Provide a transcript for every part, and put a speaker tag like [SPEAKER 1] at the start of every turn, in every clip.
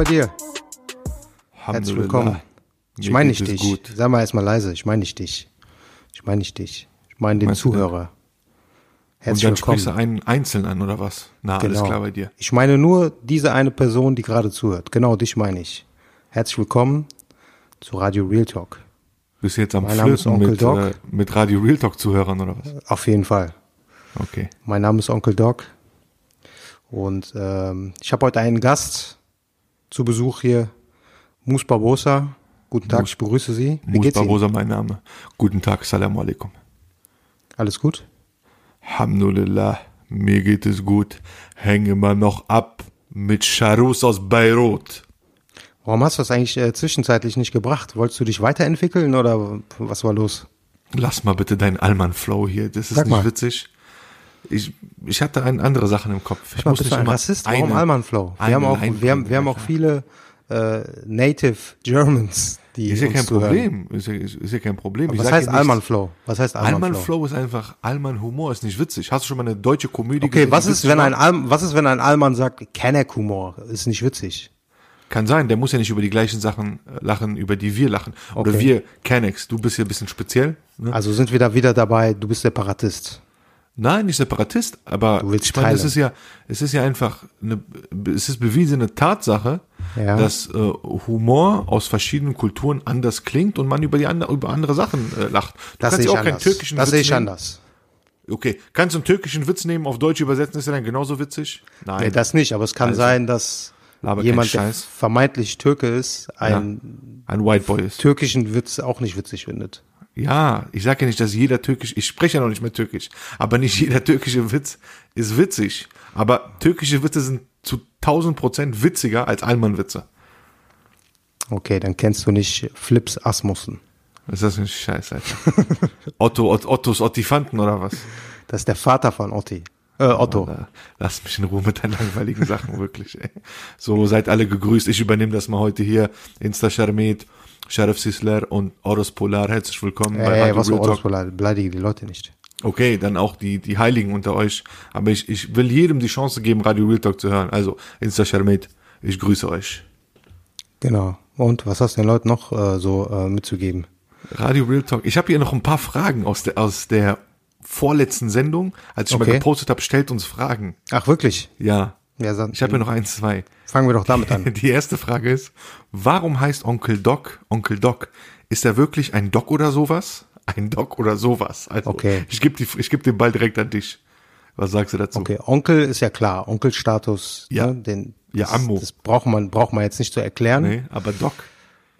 [SPEAKER 1] Bei dir? Herzlich willkommen. Ich meine nicht dich.
[SPEAKER 2] Gut.
[SPEAKER 1] Sag mal erstmal leise. Ich meine nicht dich. Ich meine nicht dich. Ich meine den
[SPEAKER 2] Meinst
[SPEAKER 1] Zuhörer.
[SPEAKER 2] Und
[SPEAKER 1] Herzlich
[SPEAKER 2] dann sprichst du
[SPEAKER 1] willkommen.
[SPEAKER 2] einen einzeln an, oder was? Na, alles
[SPEAKER 1] Genau.
[SPEAKER 2] klar bei dir.
[SPEAKER 1] Ich meine nur diese eine Person, die gerade zuhört. Genau, dich meine ich. Herzlich willkommen zu Radio Real Talk.
[SPEAKER 2] Bist du jetzt am
[SPEAKER 1] Mein
[SPEAKER 2] Flirten mit,
[SPEAKER 1] Doc.
[SPEAKER 2] äh, mit Radio Real Talk Zuhörern, oder was?
[SPEAKER 1] Auf jeden Fall.
[SPEAKER 2] Okay.
[SPEAKER 1] Mein Name ist Onkel Doc. Und ähm, ich habe heute einen Gast zu Besuch hier. Mus Barbosa. Guten Tag, ich begrüße Sie. Wie
[SPEAKER 2] Mus
[SPEAKER 1] geht's Ihnen?
[SPEAKER 2] Barbosa, mein Name. Guten Tag, Salam alaikum.
[SPEAKER 1] Alles gut?
[SPEAKER 2] Alhamdulillah, mir geht es gut. Hänge immer noch ab mit Charus aus Beirut.
[SPEAKER 1] Warum hast du das eigentlich äh, zwischenzeitlich nicht gebracht? Wolltest du dich weiterentwickeln oder was war los?
[SPEAKER 2] Lass mal bitte deinen Allmann-Flow hier, das ist
[SPEAKER 1] Sag
[SPEAKER 2] nicht
[SPEAKER 1] mal.
[SPEAKER 2] witzig. Ich, ich hatte ein, andere Sachen im Kopf. Ich muss nicht
[SPEAKER 1] ein Rassist? Warum Alman Flow? Wir haben auch, wir haben, wir haben auch viele äh, Native Germans, die
[SPEAKER 2] Ist ja
[SPEAKER 1] uns
[SPEAKER 2] kein
[SPEAKER 1] zuhören.
[SPEAKER 2] Problem. Ist ja, ist, ist ja kein Problem.
[SPEAKER 1] Was heißt Alman Flow? Was heißt Alman,
[SPEAKER 2] Allmann
[SPEAKER 1] Flow?
[SPEAKER 2] Flow ist einfach, Allmann Humor ist nicht witzig. Hast du schon mal eine deutsche Komödie
[SPEAKER 1] Okay,
[SPEAKER 2] gesehen,
[SPEAKER 1] was
[SPEAKER 2] die
[SPEAKER 1] ist, wenn ein Al was ist, wenn ein Alman sagt, Kenneck Humor? Ist nicht witzig.
[SPEAKER 2] Kann sein, der muss ja nicht über die gleichen Sachen äh, lachen, über die wir lachen. Oder
[SPEAKER 1] Okay.
[SPEAKER 2] wir, Kennex, du bist ja ein bisschen speziell. Ne?
[SPEAKER 1] Also sind wir da wieder dabei, du bist Separatist.
[SPEAKER 2] Nein, nicht Separatist, aber ich meine, es ist ja, es ist ja einfach eine, es ist bewiesene Tatsache,
[SPEAKER 1] Ja.
[SPEAKER 2] dass äh, Humor aus verschiedenen Kulturen anders klingt und man über die andere, über andere Sachen äh, lacht. Du
[SPEAKER 1] Das
[SPEAKER 2] kannst
[SPEAKER 1] sehe
[SPEAKER 2] ja
[SPEAKER 1] ich
[SPEAKER 2] auch keinen
[SPEAKER 1] anders.
[SPEAKER 2] türkischen
[SPEAKER 1] Das
[SPEAKER 2] Witz
[SPEAKER 1] sehe ich
[SPEAKER 2] nehmen.
[SPEAKER 1] anders.
[SPEAKER 2] Okay, kannst du einen türkischen Witz nehmen, auf Deutsch übersetzen, ist er dann genauso witzig? Nein.
[SPEAKER 1] Nee, das nicht, aber es kann
[SPEAKER 2] Also,
[SPEAKER 1] sein, dass
[SPEAKER 2] keinen
[SPEAKER 1] jemand, der vermeintlich Türke ist, einen
[SPEAKER 2] Ein White Boy ist.
[SPEAKER 1] türkischen Witz auch nicht witzig findet.
[SPEAKER 2] Ja, ich sage ja nicht, dass jeder türkisch, ich spreche ja noch nicht mehr türkisch, aber nicht jeder türkische Witz ist witzig. Aber türkische Witze sind zu 1000 Prozent witziger als Allmann-Witze.
[SPEAKER 1] Okay, dann kennst du nicht Flips Asmussen.
[SPEAKER 2] Ist das für ein Scheiß, Alter? Otto, Ot, Ottos Ottifanten oder was?
[SPEAKER 1] Das ist der Vater von Otti. Äh, Otto.
[SPEAKER 2] Oder, lass mich in Ruhe mit deinen langweiligen Sachen, wirklich, ey. So, seid alle gegrüßt. Ich übernehme das mal heute hier. Insta Sharmet, Sharif Sisler und Oros Polar. Herzlich willkommen bei
[SPEAKER 1] Ey,
[SPEAKER 2] Radio
[SPEAKER 1] was
[SPEAKER 2] Real Talk.
[SPEAKER 1] Ordensbeleidigung, beleidige die Leute nicht.
[SPEAKER 2] Okay, dann auch die, die Heiligen unter euch. Aber ich, ich will jedem die Chance geben, Radio Real Talk zu hören. Also, Insta Sharmet, ich grüße euch.
[SPEAKER 1] Genau. Und was hast du den Leuten noch äh, so äh, mitzugeben?
[SPEAKER 2] Radio Real Talk. Ich habe hier noch ein paar Fragen aus der, aus der vorletzten Sendung. Als ich mal
[SPEAKER 1] Okay.
[SPEAKER 2] gepostet habe, stellt uns Fragen.
[SPEAKER 1] Ach, wirklich?
[SPEAKER 2] Ja.
[SPEAKER 1] Ja, dann,
[SPEAKER 2] Ich habe hier noch ein, zwei.
[SPEAKER 1] fangen wir doch damit an.
[SPEAKER 2] Die erste Frage ist, warum heißt Onkel Doc Onkel Doc? Ist er wirklich ein Doc oder sowas? Ein Doc oder sowas? Also,
[SPEAKER 1] Okay.
[SPEAKER 2] ich gebe geb den Ball direkt an dich. Was sagst du dazu?
[SPEAKER 1] Okay, Onkel ist ja klar. Onkelstatus,
[SPEAKER 2] Ja.
[SPEAKER 1] ne, den,
[SPEAKER 2] Ja,
[SPEAKER 1] das,
[SPEAKER 2] Ammo.
[SPEAKER 1] das braucht man, braucht man jetzt nicht zu erklären.
[SPEAKER 2] Nee, aber Doc.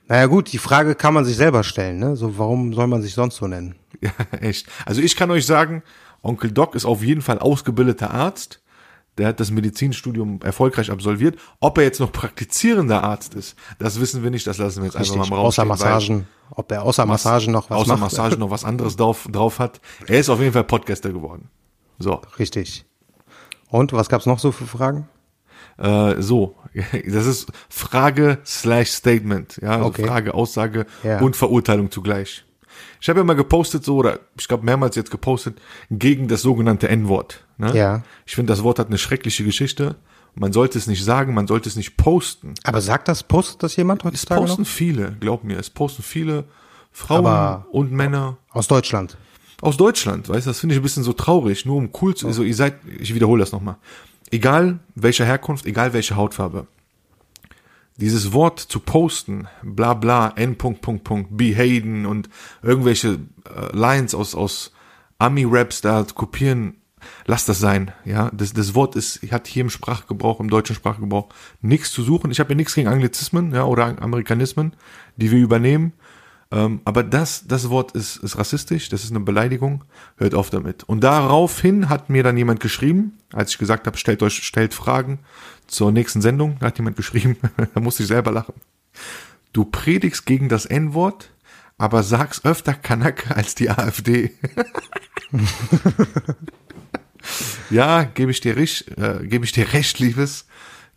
[SPEAKER 1] Naja gut, die Frage kann man sich selber stellen. Ne? So, warum soll man sich sonst so nennen?
[SPEAKER 2] Ja, echt. Also ich kann euch sagen, Onkel Doc ist auf jeden Fall ausgebildeter Arzt. Der hat das Medizinstudium erfolgreich absolviert. Ob er jetzt noch praktizierender Arzt ist, das wissen wir nicht. Das lassen wir jetzt einfach
[SPEAKER 1] Richtig,
[SPEAKER 2] mal im Raum
[SPEAKER 1] außer Massagen. Ob er außer Massagen noch was
[SPEAKER 2] außer
[SPEAKER 1] macht?
[SPEAKER 2] Massage noch was anderes drauf, drauf hat. Er ist auf jeden Fall Podcaster geworden. So,
[SPEAKER 1] Richtig. Und was gab's noch so für Fragen?
[SPEAKER 2] äh, so, das ist Frage slash Statement, ja, also
[SPEAKER 1] Okay.
[SPEAKER 2] Frage, Aussage
[SPEAKER 1] Ja.
[SPEAKER 2] und Verurteilung zugleich. Ich habe ja mal gepostet so oder ich glaube mehrmals jetzt gepostet gegen das sogenannte N-Wort. Ne?
[SPEAKER 1] Ja.
[SPEAKER 2] Ich finde, das Wort hat eine schreckliche Geschichte. Man sollte es nicht sagen, man sollte es nicht posten.
[SPEAKER 1] Aber sagt das, postet das jemand
[SPEAKER 2] Es
[SPEAKER 1] heutzutage
[SPEAKER 2] posten
[SPEAKER 1] noch?
[SPEAKER 2] viele, glaub mir, es posten viele Frauen
[SPEAKER 1] Aber-
[SPEAKER 2] und Männer.
[SPEAKER 1] Aus Deutschland.
[SPEAKER 2] aus Deutschland, weißt du, das finde ich ein bisschen so traurig, nur um cool zu, also ihr seid, ich wiederhole das nochmal, egal welcher Herkunft, egal welche Hautfarbe, dieses Wort zu posten, bla bla, n. Punkt, Punkt, Punkt, behaden und irgendwelche äh, Lines aus, aus Ami-Raps da kopieren, lasst das sein, ja, das, das Wort ist, hat hier im Sprachgebrauch, im deutschen Sprachgebrauch nichts zu suchen, ich habe ja nichts gegen Anglizismen, ja, oder Amerikanismen, die wir übernehmen, Ähm, aber das, das Wort ist, ist rassistisch, das ist eine Beleidigung, hört auf damit. Und daraufhin hat mir dann jemand geschrieben, als ich gesagt habe, stellt euch, stellt Fragen zur nächsten Sendung, da hat jemand geschrieben, da musste ich selber lachen. Du predigst gegen das N-Wort, aber sagst öfter Kanake als die AfD. ja, gebe ich dir recht, äh, gebe ich dir recht, Liebes.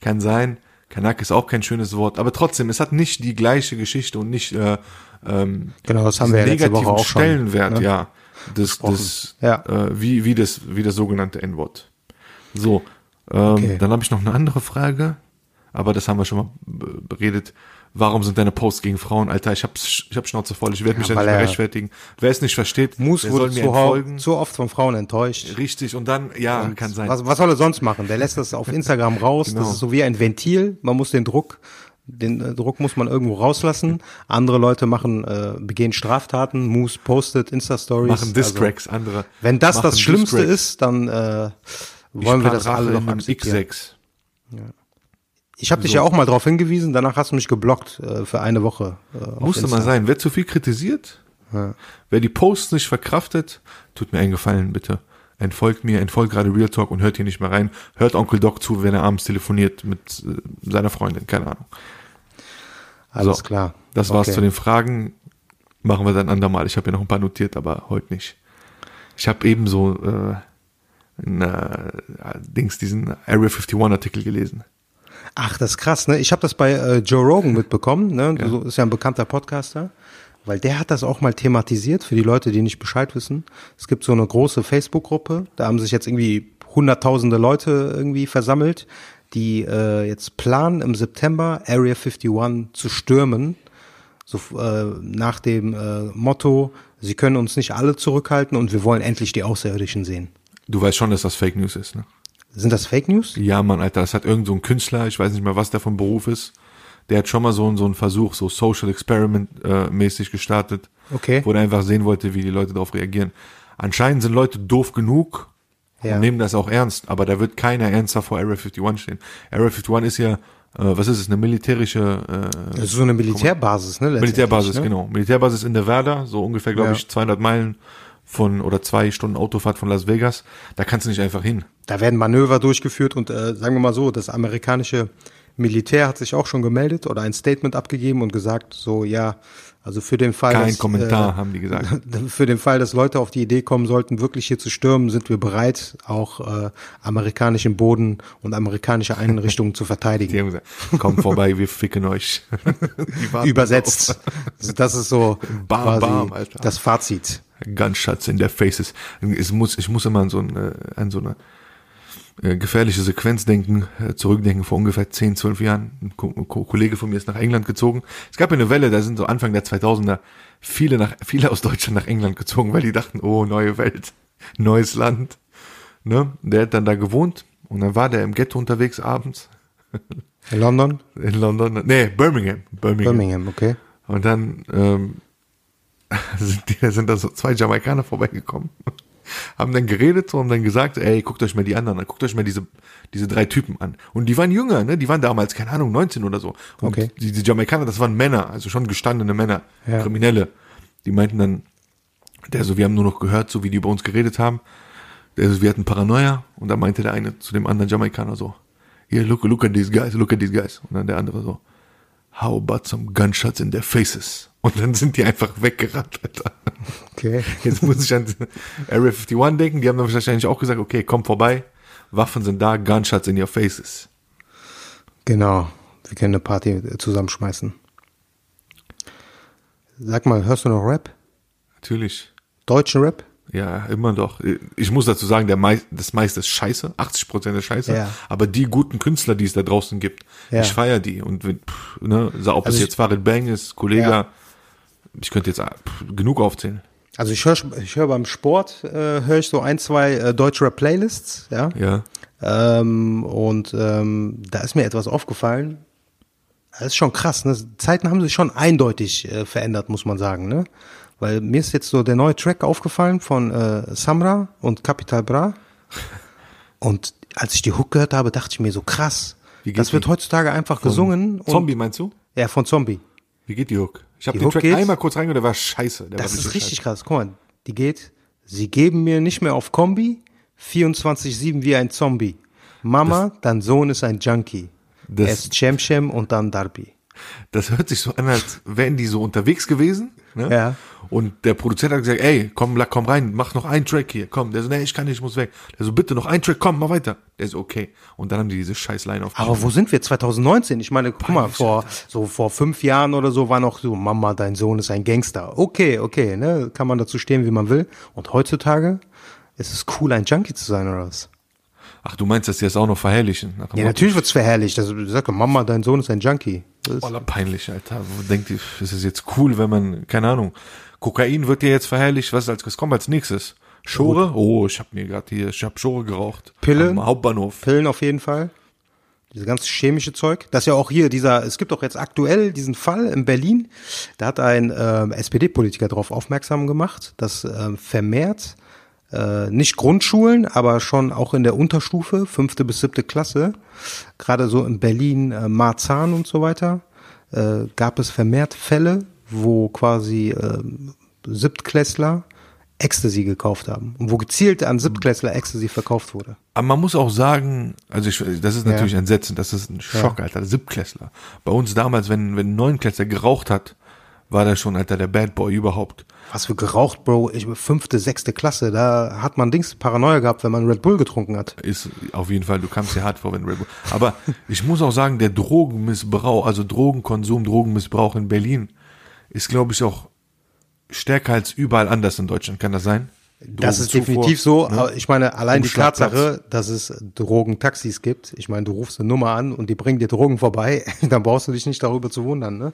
[SPEAKER 2] Kann sein. Kanak ist auch kein schönes Wort, aber trotzdem, es hat nicht die gleiche Geschichte und nicht äh, ähm,
[SPEAKER 1] Genau, das haben wir ja
[SPEAKER 2] negativen
[SPEAKER 1] auch schon,
[SPEAKER 2] Stellenwert,
[SPEAKER 1] ne?
[SPEAKER 2] ja, das, das
[SPEAKER 1] Ja.
[SPEAKER 2] äh, wie wie das wie das sogenannte N-Wort. So, ähm,
[SPEAKER 1] Okay.
[SPEAKER 2] dann habe ich noch eine andere Frage, aber das haben wir schon mal be- beredet. Warum sind deine Posts gegen Frauen, Alter? Ich hab's, ich hab Schnauze voll. Ich werde mich da nicht mehr
[SPEAKER 1] er-
[SPEAKER 2] rechtfertigen. Wer es nicht versteht,
[SPEAKER 1] Moose
[SPEAKER 2] der
[SPEAKER 1] wurde zu,
[SPEAKER 2] entfolgen.
[SPEAKER 1] zu oft von Frauen enttäuscht.
[SPEAKER 2] Richtig und dann ja kann sein.
[SPEAKER 1] Was, was soll er sonst machen? Der lässt das auf Instagram raus.
[SPEAKER 2] Genau.
[SPEAKER 1] Das ist so wie ein Ventil. Man muss den Druck, den äh, Druck muss man irgendwo rauslassen. Andere Leute machen, äh, begehen Straftaten. Moose postet Insta-Stories.
[SPEAKER 2] machen
[SPEAKER 1] Also,
[SPEAKER 2] Distracks, andere.
[SPEAKER 1] wenn das das Schlimmste ist, dann äh, wollen wir das alle noch akzeptieren.
[SPEAKER 2] X6.
[SPEAKER 1] Ich habe dich ja auch mal darauf hingewiesen. Danach hast du mich geblockt äh, für eine Woche. Äh,
[SPEAKER 2] Musste mal sein. Wer zu viel kritisiert, wer die Posts nicht verkraftet, tut mir einen Gefallen, bitte. Entfolgt mir, entfolgt gerade Real Talk und hört hier nicht mehr rein. Hört Onkel Doc zu, wenn er abends telefoniert mit äh, seiner Freundin, keine Ahnung.
[SPEAKER 1] Alles
[SPEAKER 2] So,
[SPEAKER 1] klar.
[SPEAKER 2] Das war's
[SPEAKER 1] Okay.
[SPEAKER 2] zu den Fragen. Machen wir dann andermal. Ich habe ja noch ein paar notiert, aber heute nicht. Ich habe eben so äh, ein, äh, Dings, diesen Area 51 Artikel gelesen.
[SPEAKER 1] Ach, das ist krass, ne? Ich habe das bei äh, Joe Rogan mitbekommen, ne? So ist ja ein bekannter Podcaster, weil der hat das auch mal thematisiert für die Leute, die nicht Bescheid wissen. Es gibt so eine große Facebook-Gruppe, da haben sich jetzt irgendwie hunderttausende Leute irgendwie versammelt, die äh, jetzt planen im September Area 51 zu stürmen, so äh, nach dem äh, Motto, sie können uns nicht alle zurückhalten und wir wollen endlich die Außerirdischen sehen.
[SPEAKER 2] Du weißt schon, dass das Fake News ist, ne?
[SPEAKER 1] Sind das Fake News?
[SPEAKER 2] Ja, Mann, Alter, das hat irgend so ein Künstler, ich weiß nicht mehr, was der vom Beruf ist. Der hat schon mal so, einen- so einen Versuch, so Social Experiment äh, mäßig gestartet.
[SPEAKER 1] Okay.
[SPEAKER 2] Wo er einfach sehen wollte, wie die Leute darauf reagieren. Anscheinend sind Leute doof genug
[SPEAKER 1] Ja.
[SPEAKER 2] und nehmen das auch ernst, aber da wird keiner ernster vor Area 51 stehen. Area 51 ist ja, äh, was ist es, eine militärische äh,
[SPEAKER 1] Das ist so eine Militärbasis, ne?
[SPEAKER 2] Militärbasis,
[SPEAKER 1] ne?
[SPEAKER 2] genau. Militärbasis in Nevada, so ungefähr, glaube
[SPEAKER 1] Ja.
[SPEAKER 2] ich, 200 Meilen von oder zwei Stunden Autofahrt von Las Vegas. Da kannst du nicht einfach hin.
[SPEAKER 1] Da werden Manöver durchgeführt und äh, sagen wir mal so, das amerikanische Militär hat sich auch schon gemeldet oder ein Statement abgegeben und gesagt, so ja, also für den Fall,
[SPEAKER 2] Kein
[SPEAKER 1] dass,
[SPEAKER 2] Kommentar,
[SPEAKER 1] äh,
[SPEAKER 2] haben die gesagt.
[SPEAKER 1] für den Fall, dass Leute auf die Idee kommen sollten, wirklich hier zu stürmen, sind wir bereit, auch äh, amerikanischen Boden und amerikanische Einrichtungen zu
[SPEAKER 2] Die
[SPEAKER 1] verteidigen.
[SPEAKER 2] haben gesagt, komm vorbei, wir ficken euch. Die
[SPEAKER 1] Übersetzt. Das ist so
[SPEAKER 2] Bam, bam, Alter.
[SPEAKER 1] das Fazit.
[SPEAKER 2] Gunshots in their faces. Es muss, ich muss immer an so, ein, äh, an so eine äh, gefährliche Sequenz denken, äh, zurückdenken vor ungefähr 10, 12 Jahren. Ein Ko Ko Kollege von mir ist nach England gezogen. Es gab ja eine Welle, da sind so Anfang der 2000er viele nach, viele aus Deutschland nach England gezogen, weil die dachten, oh, neue Welt, neues Land. Ne? Der hat dann da gewohnt und dann war der im Ghetto unterwegs abends
[SPEAKER 1] In London?
[SPEAKER 2] in London. Nee, Birmingham. Birmingham.
[SPEAKER 1] Birmingham, okay.
[SPEAKER 2] Und dann ähm, sind, die, sind da so zwei Jamaikaner vorbeigekommen, haben dann geredet so, haben dann gesagt, ey, guckt euch mal die anderen an, guckt euch mal diese, diese drei Typen an. Und die waren jünger, ne? Die waren damals, keine Ahnung, 19 oder so. Und
[SPEAKER 1] Okay.
[SPEAKER 2] die, die Jamaikaner, das waren Männer, also schon gestandene Männer,
[SPEAKER 1] Ja.
[SPEAKER 2] Kriminelle. Die meinten dann, der so, wir haben nur noch gehört, so wie die über uns geredet haben. Der so, wir hatten Paranoia. Und da meinte der eine zu dem anderen Jamaikaner so, here, look, look at these guys, look at these guys. Und dann der andere so, how about some gunshots in their faces? Und dann sind die einfach weggerannt, Alter.
[SPEAKER 1] Okay.
[SPEAKER 2] Jetzt muss ich an Area 51 denken, die haben dann wahrscheinlich auch gesagt, okay, komm vorbei, Waffen sind da, Gunshots in your faces.
[SPEAKER 1] Genau. Wir können eine Party äh, zusammenschmeißen. Sag mal, hörst du noch Rap?
[SPEAKER 2] Natürlich.
[SPEAKER 1] Deutschen Rap?
[SPEAKER 2] Ja, immer doch. Ich muss dazu sagen, der mei das meiste ist scheiße, 80 Prozent ist scheiße.
[SPEAKER 1] Ja.
[SPEAKER 2] Aber die guten Künstler, die es da draußen gibt,
[SPEAKER 1] Ja.
[SPEAKER 2] ich feier die. Und wenn, pff, ne, ob
[SPEAKER 1] Also
[SPEAKER 2] es jetzt Farid Bang ist, Kollege,
[SPEAKER 1] Ja.
[SPEAKER 2] ich könnte jetzt pff, genug aufzählen.
[SPEAKER 1] Also ich höre ich hör beim Sport, äh, höre ich so ein, zwei äh, deutsche Rap-Playlists, ja.
[SPEAKER 2] Ja.
[SPEAKER 1] Ähm, und ähm, da ist mir etwas aufgefallen. Das ist schon krass, ne? Zeiten haben sich schon eindeutig äh, verändert, muss man sagen, ne? Weil mir ist jetzt so der neue Track aufgefallen von äh, Samra und Capital Bra. Und als ich die Hook gehört habe, dachte ich mir so krass.
[SPEAKER 2] Wie
[SPEAKER 1] Das wird
[SPEAKER 2] die?
[SPEAKER 1] heutzutage einfach gesungen. und-
[SPEAKER 2] Zombie meinst du?
[SPEAKER 1] Ja, von Zombie.
[SPEAKER 2] Wie geht die Hook? Ich habe den
[SPEAKER 1] Hook
[SPEAKER 2] Track
[SPEAKER 1] geht-
[SPEAKER 2] einmal kurz reingehört, der war scheiße. Der
[SPEAKER 1] Das
[SPEAKER 2] war
[SPEAKER 1] ist richtig krass. Guck mal, die geht, sie geben mir nicht mehr auf Kombi, 24-7 wie ein Zombie. Mama, dein Sohn ist ein Junkie.
[SPEAKER 2] Das-
[SPEAKER 1] Erst Cem Cem und dann Darby.
[SPEAKER 2] Das hört sich so an, als wären die so unterwegs gewesen. Ne?
[SPEAKER 1] Ja.
[SPEAKER 2] Und der Produzent hat gesagt, ey, komm, komm rein, mach noch einen Track hier, komm. Der so, nee, ich kann nicht, ich muss weg. Der so, bitte noch einen Track, komm, mach weiter. Der so, okay. Und dann haben die diese scheiß Line auf.
[SPEAKER 1] Aber wo sind wir 2019? Ich meine, guck mal, vor so vor fünf Jahren oder so war noch so, Mama, dein Sohn ist ein Gangster. Okay, okay, ne, kann man dazu stehen, wie man will. Und heutzutage ist es cool, ein Junkie zu sein oder was?
[SPEAKER 2] Ach, du meinst, dass die das auch noch verherrlichen? Nach
[SPEAKER 1] Ja, natürlich wird's verherrlicht. Also, sag, Mama, dein Sohn ist ein Junkie. Das ist,
[SPEAKER 2] Voller peinlich, Alter. Wo denkt ihr, ist es jetzt cool, wenn man, keine Ahnung, Kokain wird dir jetzt verherrlicht, was ist als, was kommt als nächstes? Schore? Oh, ich hab mir gerade hier, ich hab Schore geraucht.
[SPEAKER 1] Pillen?
[SPEAKER 2] Am Hauptbahnhof.
[SPEAKER 1] Pillen auf jeden Fall. Diese ganze chemische Zeug. Das ist ja auch hier dieser, es gibt auch jetzt aktuell diesen Fall in Berlin. Da hat ein ähm, SPD-Politiker darauf aufmerksam gemacht, dass ähm, vermehrt äh, nicht Grundschulen, aber schon auch in der Unterstufe, fünfte bis siebte Klasse, gerade so in Berlin, äh, Marzahn und so weiter, äh, gab es vermehrt Fälle, wo quasi äh, Siebtklässler Ecstasy gekauft haben und wo gezielt an Siebtklässler Ecstasy verkauft wurde.
[SPEAKER 2] Aber man muss auch sagen, also ich, das ist
[SPEAKER 1] Ja.
[SPEAKER 2] natürlich entsetzend, das ist ein Schock, Alter, Siebtklässler. Bei uns damals, wenn, wenn ein Neunklässler geraucht hat, war der schon, Alter, der Bad Boy überhaupt.
[SPEAKER 1] Was für geraucht, Bro. Ich fünfte, sechste Klasse, da hat man Dings Paranoia gehabt, wenn man Red Bull getrunken hat.
[SPEAKER 2] Ist auf jeden Fall, du kamst dir hart vor, wenn Red Bull. Aber ich muss auch sagen, der Drogenmissbrauch, also Drogenkonsum, Drogenmissbrauch in Berlin, ist, glaube ich, auch stärker als überall anders in Deutschland. Kann das sein?
[SPEAKER 1] Das ist
[SPEAKER 2] Drogenzufuhr,
[SPEAKER 1] definitiv so.
[SPEAKER 2] ne?
[SPEAKER 1] Ich meine, allein die
[SPEAKER 2] Umschlagplatz.
[SPEAKER 1] Tatsache, dass es Drogentaxis gibt. Ich meine, du rufst eine Nummer an und die bringen dir Drogen vorbei, dann brauchst du dich nicht darüber zu wundern, ne?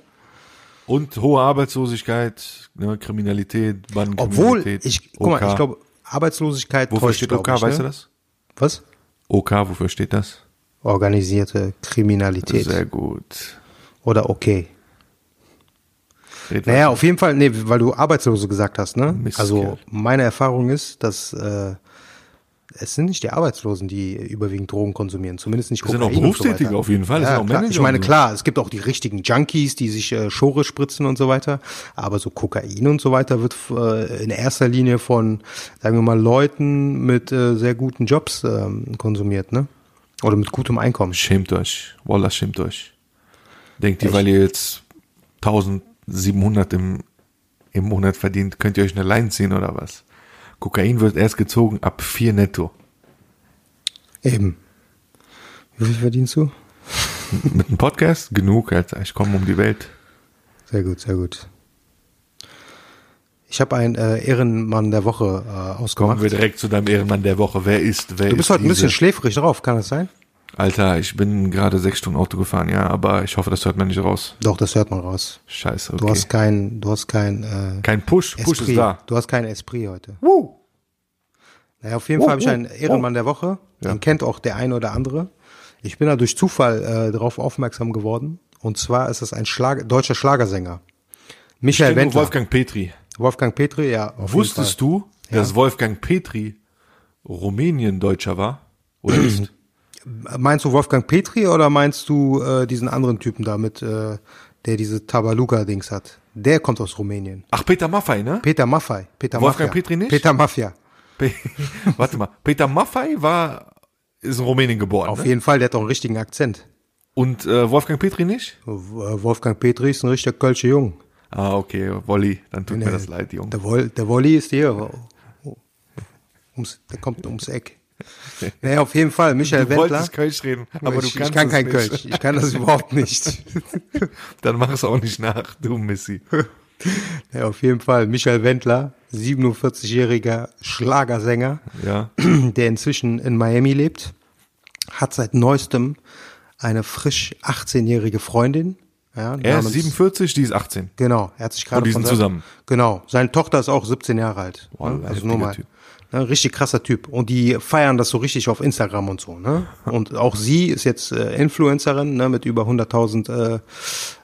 [SPEAKER 2] Und hohe Arbeitslosigkeit, ne, Kriminalität,
[SPEAKER 1] Obwohl,
[SPEAKER 2] Bandenkriminalität.
[SPEAKER 1] ich, guck mal, ich glaube, Arbeitslosigkeit
[SPEAKER 2] Wofür
[SPEAKER 1] täuscht,
[SPEAKER 2] steht OK,
[SPEAKER 1] ich,
[SPEAKER 2] weißt
[SPEAKER 1] ne?
[SPEAKER 2] du das?
[SPEAKER 1] Was?
[SPEAKER 2] OK, wofür steht das?
[SPEAKER 1] Organisierte Kriminalität.
[SPEAKER 2] Sehr gut.
[SPEAKER 1] Oder okay.
[SPEAKER 2] Red
[SPEAKER 1] Naja, auf jeden Fall, nee, weil du Arbeitslose gesagt hast, ne?
[SPEAKER 2] Mistkerl.
[SPEAKER 1] Also meine Erfahrung ist, dass äh, es sind nicht die Arbeitslosen, die überwiegend Drogen konsumieren, zumindest nicht
[SPEAKER 2] Es sind auch
[SPEAKER 1] Kokain so
[SPEAKER 2] Berufstätige
[SPEAKER 1] weiter.
[SPEAKER 2] auf jeden Fall, es
[SPEAKER 1] Ja,
[SPEAKER 2] sind auch
[SPEAKER 1] klar.
[SPEAKER 2] Manager
[SPEAKER 1] Ich meine,
[SPEAKER 2] so.
[SPEAKER 1] klar, es gibt auch die richtigen Junkies, die sich äh, Schore spritzen und so weiter, aber so Kokain und so weiter wird äh, in erster Linie von, sagen wir mal, Leuten mit äh, sehr guten Jobs ähm, konsumiert, ne? Oder mit gutem Einkommen.
[SPEAKER 2] Schämt euch. Wallah, schämt euch. Denkt ihr, weil ihr jetzt 1700 im, im Monat verdient, könnt ihr euch eine Line ziehen oder was? Kokain wird erst gezogen ab 4 netto.
[SPEAKER 1] Eben. Wie viel verdienst du?
[SPEAKER 2] Mit einem Podcast? Genug, Alter. Ich komme um die Welt.
[SPEAKER 1] Sehr gut, sehr gut. Ich habe einen äh, Ehrenmann der Woche äh,
[SPEAKER 2] Kommen
[SPEAKER 1] ausgemacht.
[SPEAKER 2] wir direkt zu deinem Ehrenmann der Woche. Wer ist, wer
[SPEAKER 1] Du bist
[SPEAKER 2] ist
[SPEAKER 1] heute ein bisschen schläfrig drauf, kann das sein?
[SPEAKER 2] Alter, ich bin gerade sechs Stunden Auto gefahren, ja, aber ich hoffe, das hört man nicht raus.
[SPEAKER 1] Doch, das hört man raus.
[SPEAKER 2] Scheiße, okay.
[SPEAKER 1] Du hast kein, du hast kein äh,
[SPEAKER 2] Kein Push, Push
[SPEAKER 1] Esprit.
[SPEAKER 2] ist da.
[SPEAKER 1] Du hast kein Esprit heute.
[SPEAKER 2] Woo.
[SPEAKER 1] Naja, auf jeden
[SPEAKER 2] Oh,
[SPEAKER 1] Fall habe ich einen Ehrenmann der Woche.
[SPEAKER 2] Ja.
[SPEAKER 1] Den kennt auch der eine oder andere. Ich bin da durch Zufall äh, darauf aufmerksam geworden. Und zwar ist es ein Schlager, deutscher Schlagersänger. Michael Wendler.
[SPEAKER 2] Wolfgang Petri.
[SPEAKER 1] Wolfgang Petri, ja. Auf
[SPEAKER 2] Wusstest du, dass Wolfgang Petri Rumänien-Deutscher war? Oder ist?
[SPEAKER 1] Meinst du Wolfgang Petri oder meinst du äh, diesen anderen Typen da mit, äh, der diese Tabaluga-Dings hat? Der kommt aus Rumänien.
[SPEAKER 2] Ach, Peter Maffei, ne?
[SPEAKER 1] Peter Maffei. Peter
[SPEAKER 2] Wolfgang
[SPEAKER 1] Mafia.
[SPEAKER 2] Petri nicht?
[SPEAKER 1] Peter Mafia.
[SPEAKER 2] Pe Warte mal, Peter Maffei war, ist in Rumänien geboren.
[SPEAKER 1] Auf
[SPEAKER 2] Ne?
[SPEAKER 1] jeden Fall, der hat auch einen richtigen Akzent.
[SPEAKER 2] Und äh, Wolfgang Petri nicht?
[SPEAKER 1] Äh, Wolfgang Petri ist ein richtiger Kölsche Jung.
[SPEAKER 2] Ah, okay, Wolli, dann tut mir das leid, Junge.
[SPEAKER 1] Der, Woll, der Wolli ist hier. Ums, der kommt ums Eck. Naja, auf jeden Fall, Michael
[SPEAKER 2] Du
[SPEAKER 1] Wendler.
[SPEAKER 2] wolltest Kölsch reden, aber
[SPEAKER 1] ich,
[SPEAKER 2] du kannst
[SPEAKER 1] ich kann kein
[SPEAKER 2] nicht.
[SPEAKER 1] Kölsch. Ich kann das überhaupt nicht.
[SPEAKER 2] Dann mach es auch nicht nach, du Missy.
[SPEAKER 1] Ja, auf jeden Fall, Michael Wendler, 47-jähriger Schlagersänger,
[SPEAKER 2] Ja.
[SPEAKER 1] der inzwischen in Miami lebt, hat seit neuestem eine frisch 18-jährige Freundin. Ja,
[SPEAKER 2] Er ist
[SPEAKER 1] namens-
[SPEAKER 2] 47, die ist 18.
[SPEAKER 1] Genau, er hat sich gerade
[SPEAKER 2] Und die sind zusammen.
[SPEAKER 1] Genau, seine Tochter ist auch 17 Jahre alt. Ne? Also nur mal.
[SPEAKER 2] Typ.
[SPEAKER 1] Ne, richtig krasser Typ. Und die feiern das so richtig auf Instagram und so. Ne? Und auch sie ist jetzt äh, Influencerin ne, mit über 100.000 äh,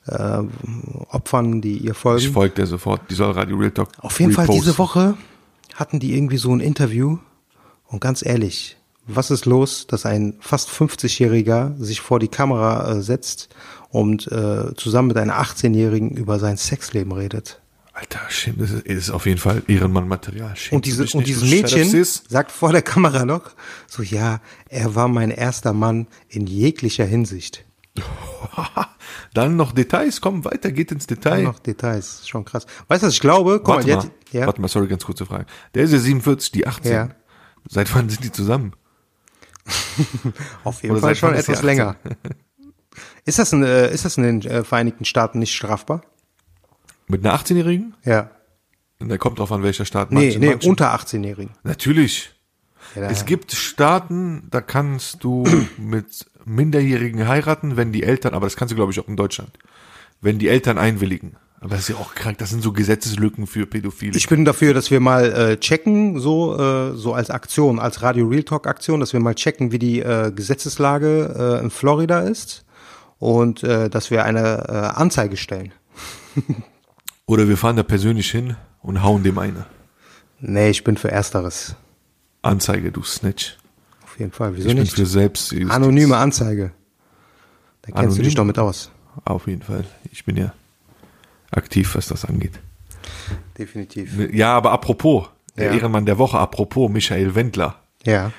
[SPEAKER 1] äh, Opfern, die ihr
[SPEAKER 2] Ich
[SPEAKER 1] folgen.
[SPEAKER 2] folge der sofort, die soll Radio Real Talk
[SPEAKER 1] Auf jeden Fall
[SPEAKER 2] reposten.
[SPEAKER 1] diese Woche hatten die irgendwie so ein Interview. Und ganz ehrlich, Was ist los, dass ein fast 50-Jähriger sich vor die Kamera äh, setzt und äh, zusammen mit einer 18-Jährigen über sein Sexleben redet?
[SPEAKER 2] Alter, schäm, das ist, ist auf jeden Fall Ehrenmann-Material.
[SPEAKER 1] Und, diese, und dieses Mädchen sagt vor der Kamera noch, so ja, er war mein erster Mann in jeglicher Hinsicht.
[SPEAKER 2] Dann noch Details, komm weiter, geht ins
[SPEAKER 1] Dann
[SPEAKER 2] Detail.
[SPEAKER 1] noch Details, schon krass. Weißt du, was ich glaube? Guck
[SPEAKER 2] Warte mal,
[SPEAKER 1] hat- ja,
[SPEAKER 2] warte mal, sorry, ganz kurze Frage. Der ist ja 47, die 18.
[SPEAKER 1] Ja.
[SPEAKER 2] Seit wann sind die zusammen?
[SPEAKER 1] auf jeden
[SPEAKER 2] Oder
[SPEAKER 1] Fall schon etwas
[SPEAKER 2] 18?
[SPEAKER 1] länger. Ist das, in, äh, ist das in den äh, Vereinigten Staaten nicht strafbar?
[SPEAKER 2] Mit einer 18-Jährigen?
[SPEAKER 1] Ja.
[SPEAKER 2] Und da kommt drauf an, welcher Staat.
[SPEAKER 1] Nee,
[SPEAKER 2] Manche-
[SPEAKER 1] nee,
[SPEAKER 2] manche-
[SPEAKER 1] unter 18-Jährigen.
[SPEAKER 2] Natürlich.
[SPEAKER 1] Ja, da-
[SPEAKER 2] Es gibt Staaten, da kannst du mit Minderjährigen heiraten, wenn die Eltern, aber das kannst du glaube ich auch in Deutschland, wenn die Eltern einwilligen. Aber das ist ja auch krank, das sind so Gesetzeslücken für Pädophile.
[SPEAKER 1] Ich bin dafür, dass wir mal äh, checken, so äh, so als Aktion, als Radio Real Talk Aktion, dass wir mal checken, wie die äh, Gesetzeslage äh, in Florida ist und äh, dass wir eine äh, Anzeige stellen.
[SPEAKER 2] Oder wir fahren da persönlich hin und hauen dem eine.
[SPEAKER 1] Nee, ich bin für Ersteres.
[SPEAKER 2] Anzeige, du Snitch.
[SPEAKER 1] Auf jeden Fall. Wieso
[SPEAKER 2] Ich bin
[SPEAKER 1] nicht?
[SPEAKER 2] für selbst.
[SPEAKER 1] Anonyme Anzeige. Da kennst du
[SPEAKER 2] Anonym?
[SPEAKER 1] dich doch mit aus.
[SPEAKER 2] Auf jeden Fall. Ich bin ja aktiv, was das angeht.
[SPEAKER 1] Definitiv.
[SPEAKER 2] Ja, aber apropos, der
[SPEAKER 1] Ja.
[SPEAKER 2] Ehrenmann der Woche, apropos Michael Wendler.
[SPEAKER 1] Ja.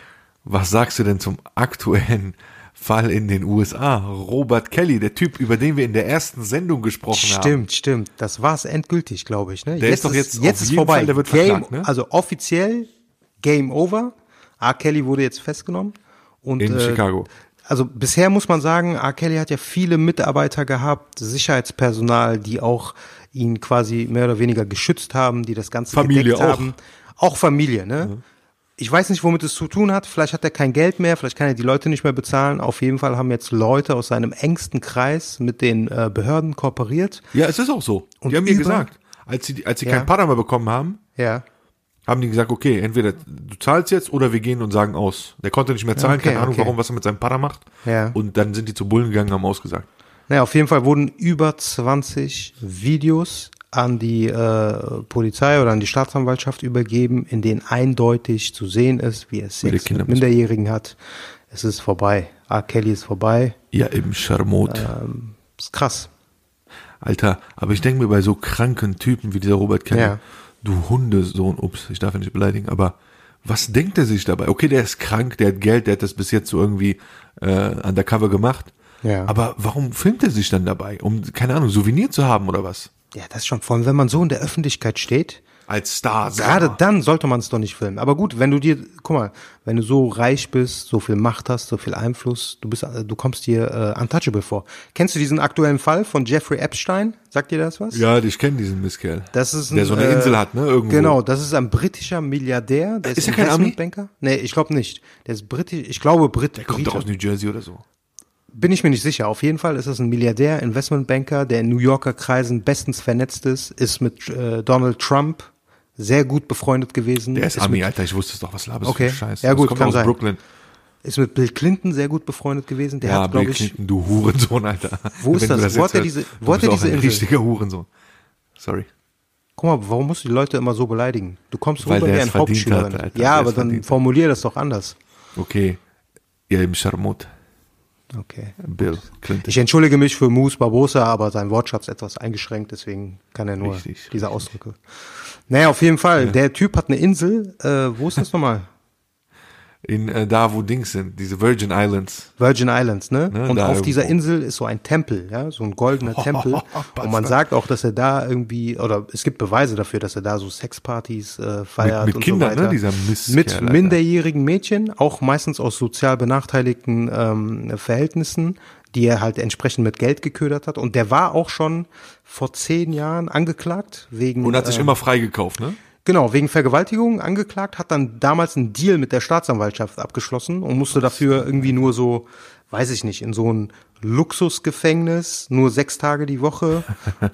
[SPEAKER 2] Was sagst du denn zum aktuellen Fall in den USA? Robert Kelly, der Typ, über den wir in der ersten Sendung gesprochen haben.
[SPEAKER 1] Stimmt, stimmt. Das war's endgültig, glaube ich. Ne?
[SPEAKER 2] Der ist doch jetzt
[SPEAKER 1] jetzt
[SPEAKER 2] auf
[SPEAKER 1] ist vorbei.
[SPEAKER 2] Fall, der wird
[SPEAKER 1] Game,
[SPEAKER 2] verklagt, ne?
[SPEAKER 1] Also offiziell Game Over. R. Kelly wurde jetzt festgenommen. Und,
[SPEAKER 2] In
[SPEAKER 1] äh,
[SPEAKER 2] Chicago.
[SPEAKER 1] Also bisher muss man sagen, R. Kelly hat ja viele Mitarbeiter gehabt, Sicherheitspersonal, die auch ihn quasi mehr oder weniger geschützt haben, die das Ganze
[SPEAKER 2] Familie
[SPEAKER 1] gedeckt
[SPEAKER 2] auch.
[SPEAKER 1] haben. Auch Familie, ne? Ich weiß nicht, womit es zu tun hat. Vielleicht hat er kein Geld mehr, vielleicht kann er die Leute nicht mehr bezahlen. Auf jeden Fall haben jetzt Leute aus seinem engsten Kreis mit den äh, Behörden kooperiert.
[SPEAKER 2] Ja, es ist auch so.
[SPEAKER 1] Und
[SPEAKER 2] die haben mir gesagt, als sie, als sie
[SPEAKER 1] Ja.
[SPEAKER 2] kein Para mehr bekommen haben,
[SPEAKER 1] Ja.
[SPEAKER 2] haben die gesagt, okay, entweder du zahlst jetzt oder wir gehen und sagen aus. Der konnte nicht mehr zahlen,
[SPEAKER 1] Okay,
[SPEAKER 2] keine Ahnung,
[SPEAKER 1] okay.
[SPEAKER 2] warum, was er mit seinem Para macht.
[SPEAKER 1] Ja.
[SPEAKER 2] Und dann sind die zu Bullen gegangen, haben ausgesagt.
[SPEAKER 1] Naja, auf jeden Fall wurden über 20 Videos an die äh, Polizei oder an die Staatsanwaltschaft übergeben, in denen eindeutig zu sehen ist, wie er Sex mit Minderjährigen hat. Es ist vorbei. R. Kelly ist vorbei.
[SPEAKER 2] Ja, im Scharmot.
[SPEAKER 1] Ähm, ist krass.
[SPEAKER 2] Alter, aber ich denke mir bei so kranken Typen wie dieser Robert Kelly,
[SPEAKER 1] Ja.
[SPEAKER 2] du Hundesohn, ups, ich darf ihn nicht beleidigen, aber was denkt er sich dabei? Okay, der ist krank, der hat Geld, der hat das bis jetzt so irgendwie äh, undercover gemacht.
[SPEAKER 1] Ja.
[SPEAKER 2] Aber warum filmt er sich dann dabei? Um, keine Ahnung, Souvenir zu haben oder was?
[SPEAKER 1] Ja, das schon. Vor allem, wenn man so in der Öffentlichkeit steht,
[SPEAKER 2] Als Star.
[SPEAKER 1] gerade dann sollte man es doch nicht filmen. Aber gut, wenn du dir, guck mal, wenn du so reich bist, so viel Macht hast, so viel Einfluss, du bist, äh, du kommst dir äh, untouchable vor. Kennst du diesen aktuellen Fall von Jeffrey Epstein? Sagt dir das was?
[SPEAKER 2] Ja, ich kenne diesen Misskerl.
[SPEAKER 1] Das ist ein,
[SPEAKER 2] der so eine
[SPEAKER 1] äh,
[SPEAKER 2] Insel hat, ne? Irgendwo.
[SPEAKER 1] Genau, das ist ein britischer Milliardär. Der ist,
[SPEAKER 2] Ist er kein?
[SPEAKER 1] Investmentbanker. Nee, ich glaube nicht. Der ist britisch, ich glaube Brit.
[SPEAKER 2] Der kommt
[SPEAKER 1] Brite.
[SPEAKER 2] aus New Jersey oder so.
[SPEAKER 1] Bin ich mir nicht sicher. Auf jeden Fall ist das ein Milliardär, Investmentbanker, der in New Yorker Kreisen bestens vernetzt ist, ist mit äh, Donald Trump sehr gut befreundet gewesen.
[SPEAKER 2] Der ist Ami,
[SPEAKER 1] mit,
[SPEAKER 2] Alter, ich wusste es doch, was laberst
[SPEAKER 1] Okay.
[SPEAKER 2] für Scheiße.
[SPEAKER 1] Ja, gut,
[SPEAKER 2] das kommt
[SPEAKER 1] kann
[SPEAKER 2] aus
[SPEAKER 1] sein.
[SPEAKER 2] Brooklyn.
[SPEAKER 1] ist mit Bill Clinton sehr gut befreundet gewesen. Der
[SPEAKER 2] ja,
[SPEAKER 1] hat,
[SPEAKER 2] Bill
[SPEAKER 1] glaube ich,
[SPEAKER 2] Clinton, du Hurensohn, Alter.
[SPEAKER 1] Wo ist
[SPEAKER 2] du
[SPEAKER 1] das? Wo hat er diese- wo hat er diese
[SPEAKER 2] ein
[SPEAKER 1] Insel?
[SPEAKER 2] richtiger Hurensohn. Sorry.
[SPEAKER 1] guck mal, warum musst du die Leute immer so beleidigen? Du kommst
[SPEAKER 2] Weil
[SPEAKER 1] rüber
[SPEAKER 2] der
[SPEAKER 1] wie
[SPEAKER 2] es
[SPEAKER 1] ein Hauptschüler.
[SPEAKER 2] hat, Alter.
[SPEAKER 1] ja, aber
[SPEAKER 2] es
[SPEAKER 1] dann formulier das doch anders.
[SPEAKER 2] Okay. Ja, im Scharmut.
[SPEAKER 1] Okay.
[SPEAKER 2] Bill Clinton.
[SPEAKER 1] Ich entschuldige mich für Moose Barbosa, aber sein Wortschatz etwas eingeschränkt, deswegen kann er nur
[SPEAKER 2] Richtig,
[SPEAKER 1] diese Ausdrücke. Naja, auf jeden Fall. Der Typ hat eine Insel. Äh, wo ist das nochmal?
[SPEAKER 2] In äh, da, wo Dings sind, diese Virgin Islands.
[SPEAKER 1] Virgin Islands, ne?
[SPEAKER 2] Ne,
[SPEAKER 1] und auf dieser
[SPEAKER 2] irgendwo.
[SPEAKER 1] Insel ist so ein Tempel, ja, so ein goldener Tempel. Und man sagt auch, dass er da irgendwie, oder es gibt Beweise dafür, dass er da so Sexpartys äh, feiert
[SPEAKER 2] mit
[SPEAKER 1] und
[SPEAKER 2] Kindern,
[SPEAKER 1] so weiter.
[SPEAKER 2] ne? Dieser Mistkerl,
[SPEAKER 1] Mit minderjährigen Mädchen, auch meistens aus sozial benachteiligten ähm, Verhältnissen, die er halt entsprechend mit Geld geködert hat. Und der war auch schon vor zehn Jahren angeklagt wegen
[SPEAKER 2] Und hat sich
[SPEAKER 1] ähm,
[SPEAKER 2] immer freigekauft, ne?
[SPEAKER 1] Genau, wegen Vergewaltigung angeklagt, hat dann damals einen Deal mit der Staatsanwaltschaft abgeschlossen und musste dafür irgendwie nur so, weiß ich nicht, in so ein Luxusgefängnis, nur sechs Tage die Woche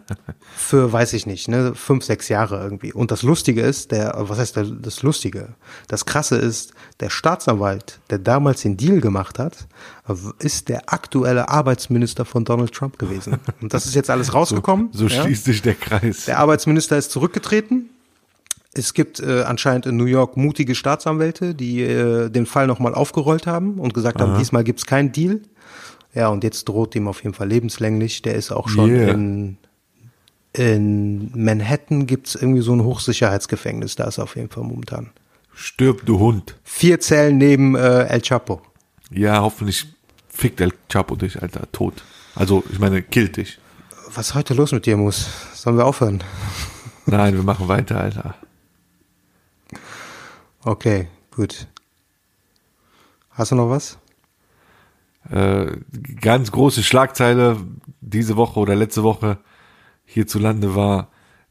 [SPEAKER 1] für, weiß ich nicht, ne, fünf, sechs Jahre irgendwie. Und das Lustige ist, der, was heißt der, das Lustige? Das Krasse ist, der Staatsanwalt, der damals den Deal gemacht hat, ist der aktuelle Arbeitsminister von Donald Trump gewesen. Und das ist jetzt alles rausgekommen.
[SPEAKER 2] So
[SPEAKER 1] ja?
[SPEAKER 2] schließt sich der Kreis.
[SPEAKER 1] Der Arbeitsminister ist zurückgetreten. Es gibt äh, anscheinend in New York mutige Staatsanwälte, die äh, den Fall nochmal aufgerollt haben und gesagt haben, diesmal gibt's keinen Deal. Ja, und jetzt droht ihm auf jeden Fall lebenslänglich. Der ist auch schon
[SPEAKER 2] Yeah.
[SPEAKER 1] in, in Manhattan gibt's irgendwie so ein Hochsicherheitsgefängnis. Da ist er auf jeden Fall momentan.
[SPEAKER 2] Stirb, du Hund.
[SPEAKER 1] Vier Zellen neben äh, El Chapo.
[SPEAKER 2] Ja, hoffentlich fickt El Chapo dich, Alter, tot. Also, ich meine, killt dich.
[SPEAKER 1] Was ist heute los mit dir, Mus? Sollen wir aufhören?
[SPEAKER 2] Nein, wir machen weiter, Alter.
[SPEAKER 1] Okay, gut. Hast du noch was?
[SPEAKER 2] Äh, ganz große Schlagzeile diese Woche oder letzte Woche hierzulande war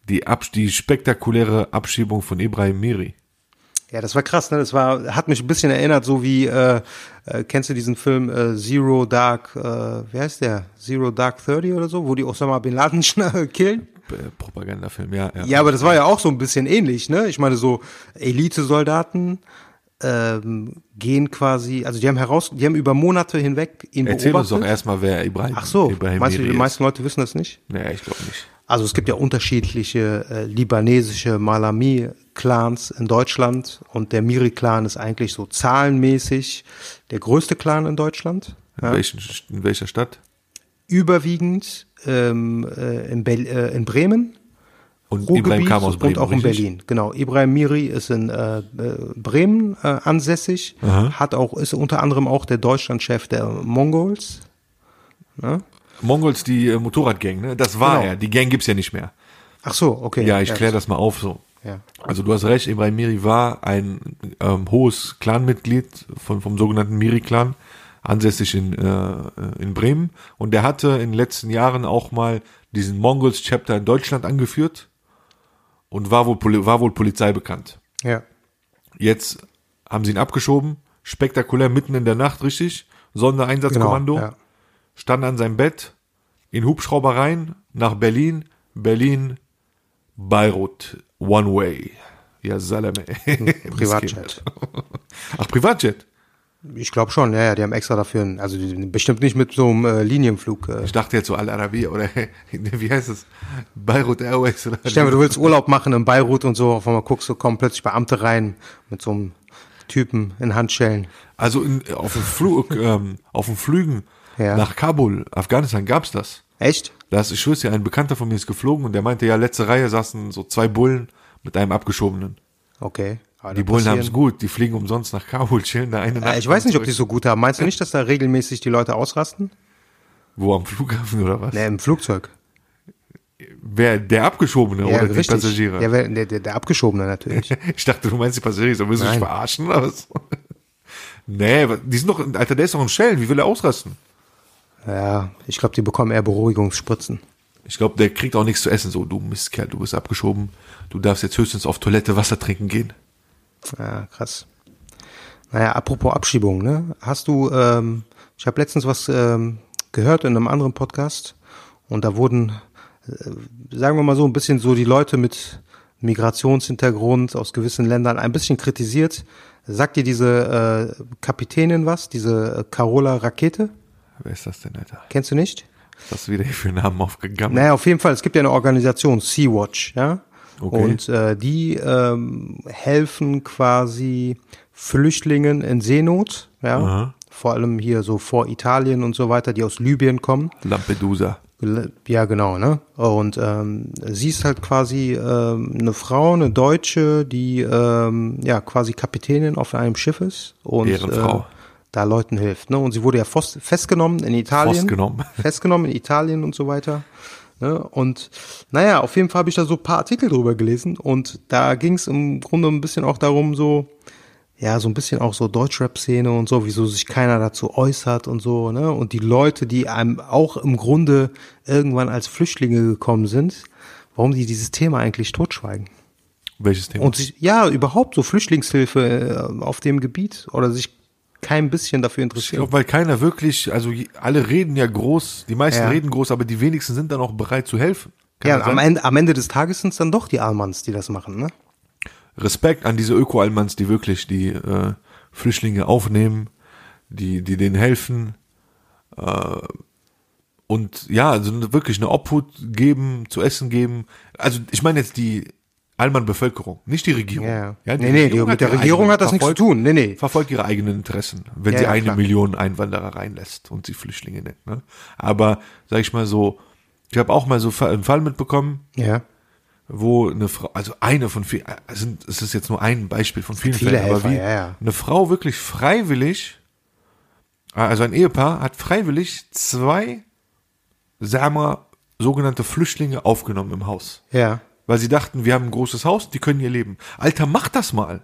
[SPEAKER 2] die, Abs die spektakuläre Abschiebung von Ibrahim Miri.
[SPEAKER 1] Ja, das war krass, ne? Das war, hat mich ein bisschen erinnert, so wie, äh, äh, kennst du diesen Film äh, Zero Dark, äh, wie heißt der? Zero Dark 30 oder so, wo die Osama Bin Laden killen?
[SPEAKER 2] Äh, Propagandafilm, ja, ja.
[SPEAKER 1] Ja, aber das war ja auch so ein bisschen ähnlich, ne? Ich meine, so Elite-Soldaten ähm, gehen quasi, also die haben heraus, die haben über Monate hinweg ihn
[SPEAKER 2] Erzähl uns
[SPEAKER 1] beobachtet.
[SPEAKER 2] doch erstmal, wer Ibrahim,
[SPEAKER 1] Ach so,
[SPEAKER 2] Ibrahim
[SPEAKER 1] meinst du, die meisten Leute wissen das nicht?
[SPEAKER 2] Nee, ich glaube nicht.
[SPEAKER 1] Also es gibt ja unterschiedliche äh, libanesische Malami-Clans in Deutschland und der Miri-Clan ist eigentlich so zahlenmäßig der größte Clan in Deutschland.
[SPEAKER 2] In, welchen, in welcher Stadt?
[SPEAKER 1] Überwiegend ähm, äh, in, äh, in Bremen,
[SPEAKER 2] Und Ibrahim
[SPEAKER 1] Ruhrgebiet
[SPEAKER 2] kam aus Bremen,
[SPEAKER 1] und auch in
[SPEAKER 2] richtig?
[SPEAKER 1] Berlin. Genau, Ibrahim Miri ist in äh, äh, Bremen äh, ansässig, hat auch ist unter anderem auch der Deutschlandchef der Mongols.
[SPEAKER 2] Mongols, die äh, Motorradgang, ne? Das war
[SPEAKER 1] Genau.
[SPEAKER 2] er. Die Gang gibt's ja nicht mehr.
[SPEAKER 1] Ach so, okay.
[SPEAKER 2] Ja, ich kläre das mal auf so.
[SPEAKER 1] Ja.
[SPEAKER 2] Also du hast recht, Ibrahim Miri war ein ähm, hohes Clanmitglied von, vom sogenannten Miri-Clan, ansässig in, äh, in Bremen. Und der hatte in den letzten Jahren auch mal diesen Mongols-Chapter in Deutschland angeführt und war wohl, Poli war wohl Polizei bekannt.
[SPEAKER 1] Ja.
[SPEAKER 2] Jetzt haben sie ihn abgeschoben, spektakulär mitten in der Nacht, richtig? Sondereinsatzkommando,
[SPEAKER 1] Genau, ja.
[SPEAKER 2] stand an seinem Bett, in Hubschrauber rein, nach Berlin, Berlin, Beirut, One Way. Ja, Salame.
[SPEAKER 1] Privatjet.
[SPEAKER 2] Ach, Privatjet.
[SPEAKER 1] Ich glaube schon, ja, ja, die haben extra dafür, einen- also die, bestimmt nicht mit so einem äh, Linienflug. Äh.
[SPEAKER 2] Ich dachte jetzt so Al-Arabi oder wie heißt es? Beirut Airways oder
[SPEAKER 1] Stell mal, du willst Urlaub machen in Beirut und so, auf einmal guckst du, kommen plötzlich Beamte rein mit so einem Typen in Handschellen.
[SPEAKER 2] Also in, auf dem Flug, ähm, auf dem Flügen
[SPEAKER 1] Ja.
[SPEAKER 2] nach Kabul, Afghanistan gab's das.
[SPEAKER 1] Echt?
[SPEAKER 2] Das, ich schwör's dir, ein Bekannter von mir ist geflogen und der meinte, ja, letzte Reihe saßen so zwei Bullen mit einem abgeschobenen.
[SPEAKER 1] Okay. Aber
[SPEAKER 2] Die
[SPEAKER 1] da
[SPEAKER 2] Bullen
[SPEAKER 1] passieren-
[SPEAKER 2] haben's gut, die fliegen umsonst nach Kabul, chillen da eine Nacht.
[SPEAKER 1] Äh, ich weiß nicht, ob die so gut haben. Meinst du nicht, dass da regelmäßig die Leute ausrasten?
[SPEAKER 2] Wo am Flughafen oder was?
[SPEAKER 1] Ne, im Flugzeug.
[SPEAKER 2] Wer, der Abgeschobene oder die Passagiere?
[SPEAKER 1] Ja, wer- der, der, der Abgeschobene natürlich.
[SPEAKER 2] Ich dachte, du meinst die Passagiere, so willst du dich
[SPEAKER 1] Nein.
[SPEAKER 2] verarschen oder was? nee, die sind doch, Alter, der ist doch in Schellen, wie will er ausrasten?
[SPEAKER 1] ja, ich glaube, die bekommen eher Beruhigungsspritzen.
[SPEAKER 2] Ich glaube, der kriegt auch nichts zu essen, so, du Mistkerl, du bist abgeschoben, du darfst jetzt höchstens auf Toilette Wasser trinken gehen.
[SPEAKER 1] Ja, krass. Naja, apropos Abschiebung, ne? Hast du, ähm, ich habe letztens was ähm, gehört in einem anderen Podcast und da wurden, äh, sagen wir mal so, ein bisschen so die Leute mit Migrationshintergrund aus gewissen Ländern ein bisschen kritisiert. Sagt dir diese äh, Kapitänin was, diese äh, Carola Rakete?
[SPEAKER 2] Wer ist das denn, Alter?
[SPEAKER 1] Kennst du nicht?
[SPEAKER 2] Was hast du wieder hier für Namen aufgegangen?
[SPEAKER 1] Naja, auf jeden Fall. Es gibt ja eine Organisation, Sea-Watch, ja.
[SPEAKER 2] Okay.
[SPEAKER 1] Und äh, die ähm, helfen quasi Flüchtlingen in Seenot, ja.
[SPEAKER 2] Aha.
[SPEAKER 1] Vor allem hier so vor Italien und so weiter, die aus Libyen kommen.
[SPEAKER 2] Lampedusa.
[SPEAKER 1] Ja, genau, ne? Und ähm, sie ist halt quasi ähm, eine Frau, eine Deutsche, die ähm, ja quasi Kapitänin auf einem Schiff ist und
[SPEAKER 2] Ehrenfrau.
[SPEAKER 1] Äh, da Leuten hilft. Ne? Und sie wurde ja festgenommen in Italien.
[SPEAKER 2] Festgenommen.
[SPEAKER 1] Festgenommen in Italien und so weiter. Ne? Und naja, auf jeden Fall habe ich da so ein paar Artikel drüber gelesen und da ging es im Grunde ein bisschen auch darum, so, ja, so ein bisschen auch so Deutschrap-Szene und so, wieso sich keiner dazu äußert und so, ne? Und die Leute, die einem auch im Grunde irgendwann als Flüchtlinge gekommen sind, warum die dieses Thema eigentlich totschweigen.
[SPEAKER 2] Welches Thema?
[SPEAKER 1] Und sich, ja, überhaupt so Flüchtlingshilfe äh, auf dem Gebiet oder sich kein bisschen dafür
[SPEAKER 2] ich
[SPEAKER 1] interessieren.
[SPEAKER 2] glaube, weil keiner wirklich, also alle reden ja groß, die meisten
[SPEAKER 1] Ja.
[SPEAKER 2] reden groß, aber die wenigsten sind dann auch bereit zu helfen. Kann
[SPEAKER 1] Ja, am? Ende, am Ende des Tages sind es dann doch die Almans, die das machen, ne?
[SPEAKER 2] Respekt an diese Öko-Almans, die wirklich die äh, Flüchtlinge aufnehmen, die, die denen helfen äh, und ja, also wirklich eine Obhut geben, zu essen geben. Also ich meine jetzt die Allmann Bevölkerung, nicht die Regierung.
[SPEAKER 1] Ja.
[SPEAKER 2] Ja,
[SPEAKER 1] Nee, nee, die- mit der Regierung
[SPEAKER 2] eigenen-
[SPEAKER 1] hat das nichts zu tun. Nee, nee.
[SPEAKER 2] Verfolgt ihre eigenen Interessen, wenn
[SPEAKER 1] Ja,
[SPEAKER 2] sie
[SPEAKER 1] ja,
[SPEAKER 2] eine
[SPEAKER 1] klar.
[SPEAKER 2] Million Einwanderer reinlässt und sie Flüchtlinge nennt. Ne? Aber, sag ich mal so, ich habe auch mal so einen Fall mitbekommen,
[SPEAKER 1] Ja.
[SPEAKER 2] wo eine Frau, also eine von vielen, also es ist jetzt nur ein Beispiel von vielen
[SPEAKER 1] viele
[SPEAKER 2] Fällen, aber
[SPEAKER 1] Helfer,
[SPEAKER 2] wie
[SPEAKER 1] ja, ja.
[SPEAKER 2] eine Frau wirklich freiwillig, also ein Ehepaar hat freiwillig zwei, sagen wir, sogenannte Flüchtlinge aufgenommen im Haus.
[SPEAKER 1] Ja.
[SPEAKER 2] Weil sie dachten, wir haben ein großes Haus, die können hier leben. Alter, mach das mal.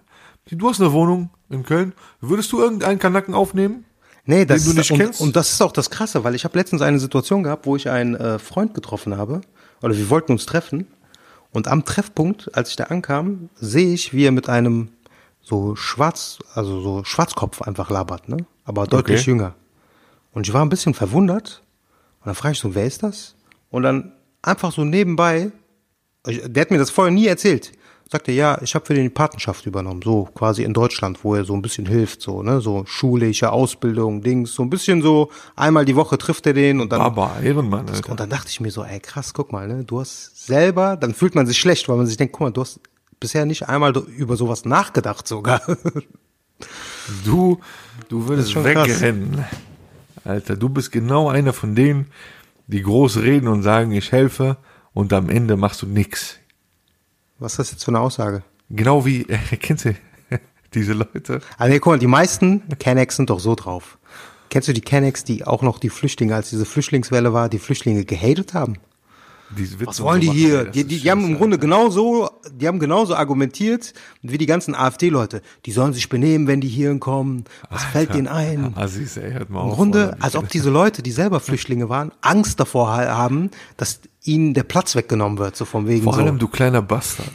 [SPEAKER 2] Du hast eine Wohnung in Köln. Würdest du irgendeinen Kanacken aufnehmen?
[SPEAKER 1] Nee, das
[SPEAKER 2] du
[SPEAKER 1] ist,
[SPEAKER 2] nicht
[SPEAKER 1] und,
[SPEAKER 2] kennst?
[SPEAKER 1] und das ist auch das Krasse, weil ich habe letztens eine Situation gehabt, wo ich einen äh, Freund getroffen habe, oder wir wollten uns treffen. Und am Treffpunkt, als ich da ankam, sehe ich, wie er mit einem so schwarz, also so Schwarzkopf einfach labert, ne? Aber deutlich
[SPEAKER 2] Okay.
[SPEAKER 1] jünger. Und ich war ein bisschen verwundert. Und dann frage ich so, wer ist das? Und dann einfach so nebenbei, der hat mir das vorher nie erzählt. Sagte, ja, ich habe für den die Patenschaft übernommen, so quasi in Deutschland, wo er so ein bisschen hilft, so, ne, so schulische Ausbildung, Dings, so ein bisschen so, einmal die Woche trifft er den und dann,
[SPEAKER 2] Aber Ehrenmann, Alter.
[SPEAKER 1] und dann dachte ich mir so, ey, krass, guck mal, ne, du hast selber, dann fühlt man sich schlecht, weil man sich denkt, guck mal, du hast bisher nicht einmal über sowas nachgedacht sogar.
[SPEAKER 2] Du, du würdest
[SPEAKER 1] schon krass.
[SPEAKER 2] wegrennen. Alter, du bist genau einer von denen, die groß reden und sagen, ich helfe und am Ende machst du nix.
[SPEAKER 1] Was ist das jetzt für eine Aussage?
[SPEAKER 2] Genau wie, äh, kennst du diese Leute?
[SPEAKER 1] Also, nee, guck mal, die meisten Kennex sind doch so drauf. Kennst du die Kennex, die auch noch die Flüchtlinge, als diese Flüchtlingswelle war, die Flüchtlinge gehatet haben? Was wollen die hier? Die, die, die haben im Grunde
[SPEAKER 2] Alter.
[SPEAKER 1] genauso, die haben genauso argumentiert wie die ganzen AfD-Leute. Die sollen sich benehmen, wenn die hierhin kommen. Was fällt denen ein?
[SPEAKER 2] Assis, ey, hört mal
[SPEAKER 1] Im
[SPEAKER 2] auf,
[SPEAKER 1] Grunde,
[SPEAKER 2] Alter.
[SPEAKER 1] als ob diese Leute, die selber Flüchtlinge waren, Angst davor ha- haben, dass ihnen der Platz weggenommen wird, so von wegen
[SPEAKER 2] Vor
[SPEAKER 1] so.
[SPEAKER 2] allem, du kleiner Bastard.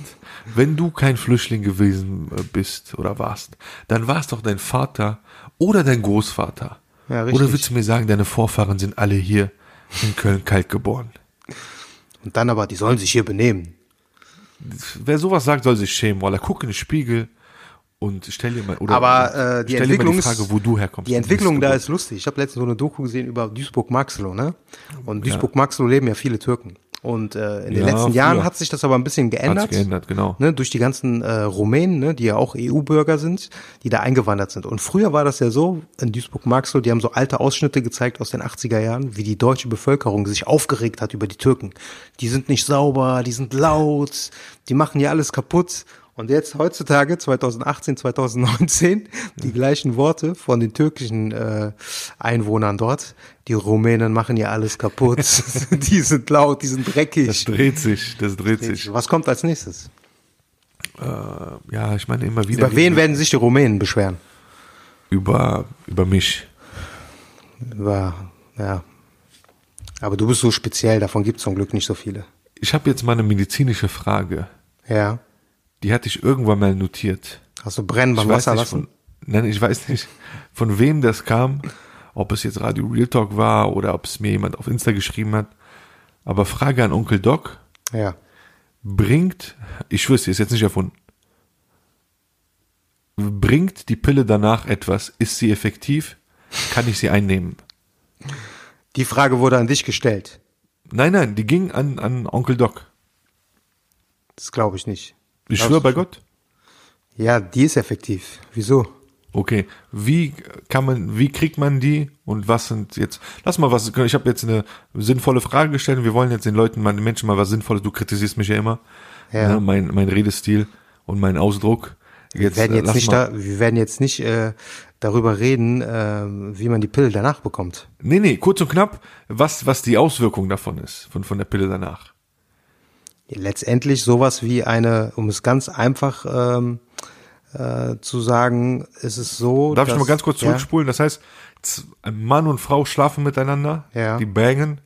[SPEAKER 2] Wenn du kein Flüchtling gewesen äh, bist oder warst, dann war es doch dein Vater oder dein Großvater.
[SPEAKER 1] Ja,
[SPEAKER 2] oder willst du mir sagen, deine Vorfahren sind alle hier in Köln kalt geboren?
[SPEAKER 1] Und dann aber, die sollen sich hier benehmen.
[SPEAKER 2] Wer sowas sagt, soll sich schämen, weil er guck in den Spiegel und stell dir mal oder
[SPEAKER 1] Aber äh, die
[SPEAKER 2] stell
[SPEAKER 1] Entwicklung
[SPEAKER 2] dir mal die Frage,
[SPEAKER 1] ist,
[SPEAKER 2] wo du herkommst.
[SPEAKER 1] Die Entwicklung da ist lustig. Ich habe letztens so eine Doku gesehen über Duisburg-Maxlow, ne? Und Duisburg-Maxlow leben ja viele Türken. Und äh, in den
[SPEAKER 2] Ja,
[SPEAKER 1] letzten
[SPEAKER 2] früher.
[SPEAKER 1] Jahren hat sich das aber ein bisschen geändert.
[SPEAKER 2] geändert, genau.
[SPEAKER 1] Ne, durch die ganzen äh, Rumänen, ne, die ja auch EU-Bürger sind, die da eingewandert sind. Und früher war das ja so, in Duisburg-Maxlow, die haben so alte Ausschnitte gezeigt aus den 80er Jahren, wie die deutsche Bevölkerung sich aufgeregt hat über die Türken. Die sind nicht sauber, die sind laut, die machen hier alles kaputt. Und jetzt heutzutage, 2018, 2019, die gleichen Worte von den türkischen äh, Einwohnern dort. Die Rumänen machen hier alles kaputt. die sind laut, die sind dreckig.
[SPEAKER 2] Das dreht sich, das dreht sich.
[SPEAKER 1] Was kommt als nächstes?
[SPEAKER 2] Äh, ja, ich meine immer wieder
[SPEAKER 1] Über wen werden sich die Rumänen beschweren?
[SPEAKER 2] über über mich.
[SPEAKER 1] Über, ja. Aber du bist so speziell, davon gibt es zum Glück nicht so viele.
[SPEAKER 2] Ich habe jetzt mal eine medizinische Frage.
[SPEAKER 1] Ja.
[SPEAKER 2] Die hatte ich irgendwann mal notiert.
[SPEAKER 1] Hast du brennen beim
[SPEAKER 2] Ich weiß
[SPEAKER 1] Wasser
[SPEAKER 2] nicht
[SPEAKER 1] lassen?
[SPEAKER 2] von, nein, ich weiß nicht, von wem das kam, ob es jetzt Radio Real Talk war oder ob es mir jemand auf Insta geschrieben hat. Aber Frage an Onkel Doc,
[SPEAKER 1] Ja.
[SPEAKER 2] bringt, ich es ist jetzt nicht erfunden, bringt die Pille danach etwas? Ist sie effektiv? Kann ich sie einnehmen?
[SPEAKER 1] Die Frage wurde an dich gestellt.
[SPEAKER 2] Nein, nein, die ging an, an Onkel Doc.
[SPEAKER 1] Das glaube ich nicht.
[SPEAKER 2] Ich schwöre bei? Gott.
[SPEAKER 1] Ja, die ist effektiv. Wieso?
[SPEAKER 2] Okay, wie kann man, wie kriegt man die und was sind jetzt? Lass mal was. Ich habe jetzt eine sinnvolle Frage gestellt. und Wir wollen jetzt den Leuten, den Menschen mal was Sinnvolles. Du kritisierst mich ja immer,
[SPEAKER 1] Ja.
[SPEAKER 2] ne, mein mein Redestil und mein Ausdruck. Jetzt,
[SPEAKER 1] Wir werden
[SPEAKER 2] äh,
[SPEAKER 1] jetzt
[SPEAKER 2] lass
[SPEAKER 1] nicht,
[SPEAKER 2] mal,
[SPEAKER 1] da, wir werden jetzt nicht äh, darüber reden, äh, wie man die Pille danach bekommt.
[SPEAKER 2] Nee, nee, kurz und knapp, was was die Auswirkung davon ist von von der Pille danach.
[SPEAKER 1] Letztendlich sowas wie eine, um es ganz einfach ähm, äh, zu sagen, ist es so.
[SPEAKER 2] Darf ich
[SPEAKER 1] dass,
[SPEAKER 2] noch mal ganz kurz
[SPEAKER 1] ja,
[SPEAKER 2] zurückspulen? Das heißt, Mann und Frau schlafen miteinander,
[SPEAKER 1] Ja.
[SPEAKER 2] die bangen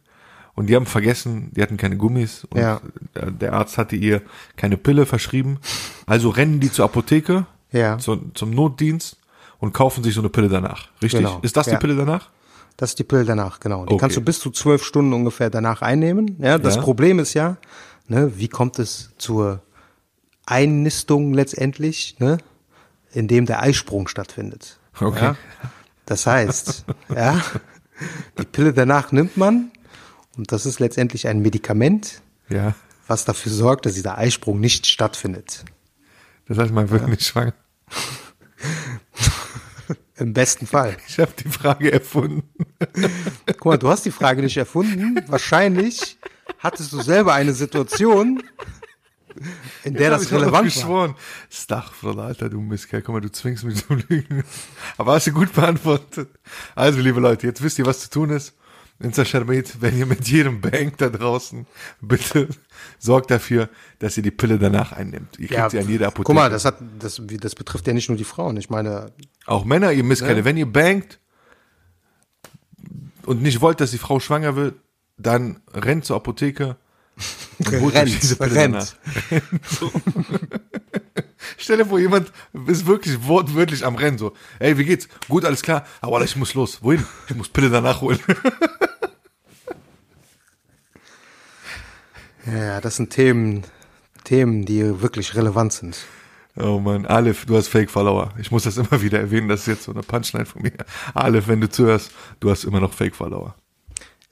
[SPEAKER 2] und die haben vergessen, die hatten keine Gummis und
[SPEAKER 1] Ja.
[SPEAKER 2] der- Arzt hatte ihr keine Pille verschrieben. Also rennen die zur Apotheke,
[SPEAKER 1] Ja.
[SPEAKER 2] zu, zum Notdienst und kaufen sich so eine Pille danach. Richtig?
[SPEAKER 1] Genau.
[SPEAKER 2] Ist das
[SPEAKER 1] Ja.
[SPEAKER 2] die Pille danach?
[SPEAKER 1] Das ist die Pille danach, genau. Die
[SPEAKER 2] Okay.
[SPEAKER 1] kannst du bis zu zwölf Stunden ungefähr danach einnehmen. Ja, das
[SPEAKER 2] Ja.
[SPEAKER 1] Problem ist ja, ne, wie kommt es zur Einnistung letztendlich, ne, in dem der Eisprung stattfindet.
[SPEAKER 2] Okay.
[SPEAKER 1] Ja? Das heißt, ja, die Pille danach nimmt man und das ist letztendlich ein Medikament,
[SPEAKER 2] Ja.
[SPEAKER 1] was dafür sorgt, dass dieser Eisprung nicht stattfindet.
[SPEAKER 2] Das heißt, man wird nicht schwanger.
[SPEAKER 1] Im besten Fall.
[SPEAKER 2] Ich habe die Frage erfunden.
[SPEAKER 1] Guck mal, du hast die Frage nicht erfunden. Wahrscheinlich hattest du selber eine Situation, in der das
[SPEAKER 2] Hab ich
[SPEAKER 1] relevant war.
[SPEAKER 2] geschworen. Stachfrau, Alter, du Mistkerl. Guck mal, du zwingst mich zu lügen. Aber hast du gut beantwortet. Also, liebe Leute, jetzt wisst ihr, was zu tun ist. Insta Sharmit, wenn ihr mit jedem Bank da draußen, bitte sorgt dafür, dass ihr die Pille danach einnimmt. Ihr kriegt sie an jeder Apotheke.
[SPEAKER 1] guck mal, das hat, das, das betrifft ja nicht nur die Frauen. Ich meine,
[SPEAKER 2] Auch Männer, ihr Mistkerle, wenn ihr bangt und nicht wollt, dass die Frau schwanger wird, dann rennt zur Apotheke
[SPEAKER 1] rennt, rennt.
[SPEAKER 2] Stell dir vor, jemand ist wirklich wortwörtlich am Rennen, so, ey, wie geht's? Gut, alles klar, aber ich muss los. Wohin? Ich muss Pille danach holen.
[SPEAKER 1] Ja, das sind Themen, Themen, die wirklich relevant sind.
[SPEAKER 2] Oh man, Aleph, du hast Fake-Follower. Ich muss das immer wieder erwähnen, das ist jetzt so eine Punchline von mir. Aleph, wenn du zuhörst, du hast immer noch Fake-Follower.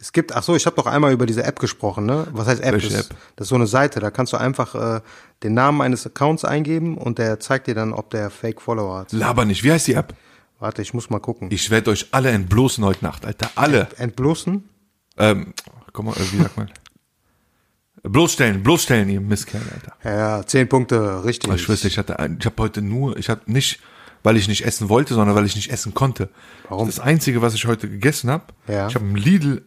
[SPEAKER 1] Es gibt, ach so, ich habe doch einmal über diese App gesprochen, ne? Was heißt App?
[SPEAKER 2] Welche
[SPEAKER 1] das,
[SPEAKER 2] App?
[SPEAKER 1] das ist so eine Seite, da kannst du einfach äh, den Namen eines Accounts eingeben und der zeigt dir dann, ob der Fake Follower hat.
[SPEAKER 2] Laber nicht. Wie heißt die App?
[SPEAKER 1] Warte, ich muss mal gucken.
[SPEAKER 2] Ich werde euch alle entblößen heute Nacht, Alter. Alle.
[SPEAKER 1] Entblößen?
[SPEAKER 2] Ähm, komm mal, wie sagt man? bloßstellen, bloßstellen, ihr Mistkerl, Alter.
[SPEAKER 1] Ja, zehn Punkte, richtig.
[SPEAKER 2] Ich schwöre, ich hatte, ich habe heute nur, ich habe nicht, weil ich nicht essen wollte, sondern weil ich nicht essen konnte.
[SPEAKER 1] Warum?
[SPEAKER 2] Das Einzige, was ich heute gegessen habe,
[SPEAKER 1] Ja.
[SPEAKER 2] ich habe im Lidl,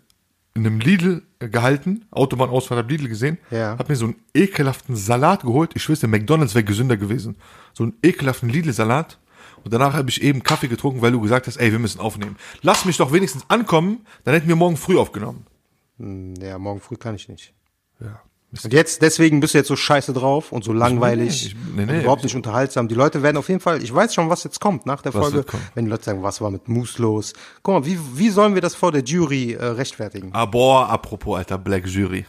[SPEAKER 2] in einem Lidl gehalten, Autobahnausfahrt, habe Lidl gesehen,
[SPEAKER 1] Ja.
[SPEAKER 2] habe mir so einen ekelhaften Salat geholt. Ich schwöre, der McDonalds wäre gesünder gewesen. So einen ekelhaften Lidl-Salat. Und danach habe ich eben Kaffee getrunken, weil du gesagt hast, ey, wir müssen aufnehmen. Lass mich doch wenigstens ankommen, dann hätten wir morgen früh aufgenommen.
[SPEAKER 1] Hm, Ja, morgen früh kann ich nicht.
[SPEAKER 2] Ja. Mist.
[SPEAKER 1] Und jetzt, deswegen bist du jetzt so scheiße drauf und so langweilig
[SPEAKER 2] ich- nee, nee,
[SPEAKER 1] und überhaupt
[SPEAKER 2] ich-
[SPEAKER 1] nicht unterhaltsam. Die Leute werden auf jeden Fall, ich weiß schon, was jetzt kommt nach der
[SPEAKER 2] Was
[SPEAKER 1] Folge, wenn die Leute sagen, was war mit Moose los? Guck mal, wie, wie sollen wir das vor der Jury äh, rechtfertigen?
[SPEAKER 2] Ah, boah, apropos, Alter, Black Jury.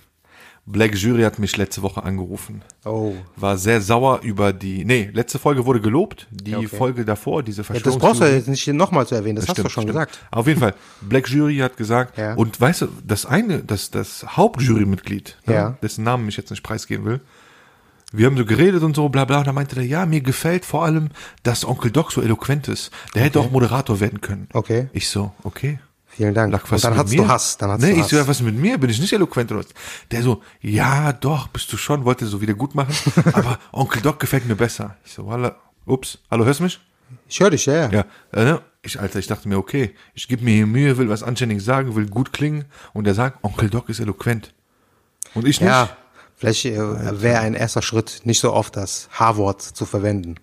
[SPEAKER 2] Black Jury hat mich letzte Woche angerufen.
[SPEAKER 1] Oh.
[SPEAKER 2] War sehr sauer über die, nee, letzte Folge wurde gelobt. Die
[SPEAKER 1] okay.
[SPEAKER 2] Folge davor, diese
[SPEAKER 1] Ja, das brauchst du ja jetzt nicht nochmal zu erwähnen, das, hast du
[SPEAKER 2] Stimmt,
[SPEAKER 1] schon
[SPEAKER 2] stimmt.
[SPEAKER 1] gesagt.
[SPEAKER 2] Auf jeden Fall, Black Jury hat gesagt,
[SPEAKER 1] Ja.
[SPEAKER 2] und weißt du, das eine, das, das Hauptjurymitglied, ne,
[SPEAKER 1] Ja.
[SPEAKER 2] dessen Namen ich jetzt nicht preisgeben will, wir haben so geredet und so, bla bla, und da meinte der, ja, mir gefällt vor allem, dass Onkel Doc so eloquent ist. Der hätte auch Moderator werden können.
[SPEAKER 1] Okay.
[SPEAKER 2] Ich so, okay.
[SPEAKER 1] Vielen Dank.
[SPEAKER 2] Lag was
[SPEAKER 1] und dann hast
[SPEAKER 2] mir?
[SPEAKER 1] du Hass, dann hast
[SPEAKER 2] nee,
[SPEAKER 1] du
[SPEAKER 2] ich
[SPEAKER 1] Hass.
[SPEAKER 2] so, ja, was mit mir? Bin ich nicht eloquent oder was? Der so, ja, doch, bist du schon, wollte so wieder gut machen, aber Onkel Doc gefällt mir besser. Ich so, walla, ups, hallo, hörst du mich?
[SPEAKER 1] ich höre dich, ja, ja.
[SPEAKER 2] Ja, äh, ne? ich, Alter, ich dachte mir, okay, ich gebe mir hier Mühe, will was Anständiges sagen, will gut klingen und der sagt, Onkel Doc ist eloquent. Und ich nicht.
[SPEAKER 1] Ja, vielleicht äh, wäre ein erster Schritt, nicht so oft das H-Wort zu verwenden.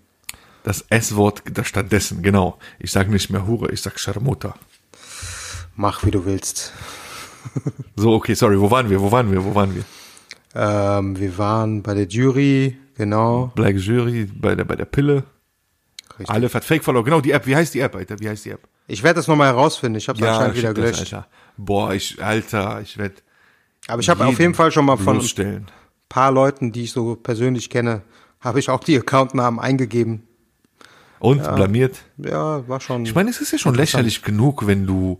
[SPEAKER 2] Das S-Wort stattdessen, genau. Ich sage nicht mehr Hure, ich sag Scharmutter.
[SPEAKER 1] Mach, wie du willst.
[SPEAKER 2] So, okay, sorry, wo waren wir, wo waren wir, wo waren wir?
[SPEAKER 1] Ähm, wir waren bei der Jury, genau.
[SPEAKER 2] Black Jury, bei der, bei der Pille.
[SPEAKER 1] Richtig.
[SPEAKER 2] Aleph hat Fake Follow, genau, die App, wie heißt die App, Alter, wie heißt die App?
[SPEAKER 1] Ich werde das nochmal herausfinden. Ich habe es anscheinend wieder
[SPEAKER 2] stimmt das,
[SPEAKER 1] gelöscht.
[SPEAKER 2] Alter. Boah, ich, Alter, ich werde
[SPEAKER 1] Aber ich habe auf jeden Fall schon mal von ein paar Leuten, die ich so persönlich kenne, habe ich auch die Accountnamen eingegeben.
[SPEAKER 2] Und blamiert.
[SPEAKER 1] Ja, war schon.
[SPEAKER 2] Ich meine, es ist ja schon lächerlich genug, wenn du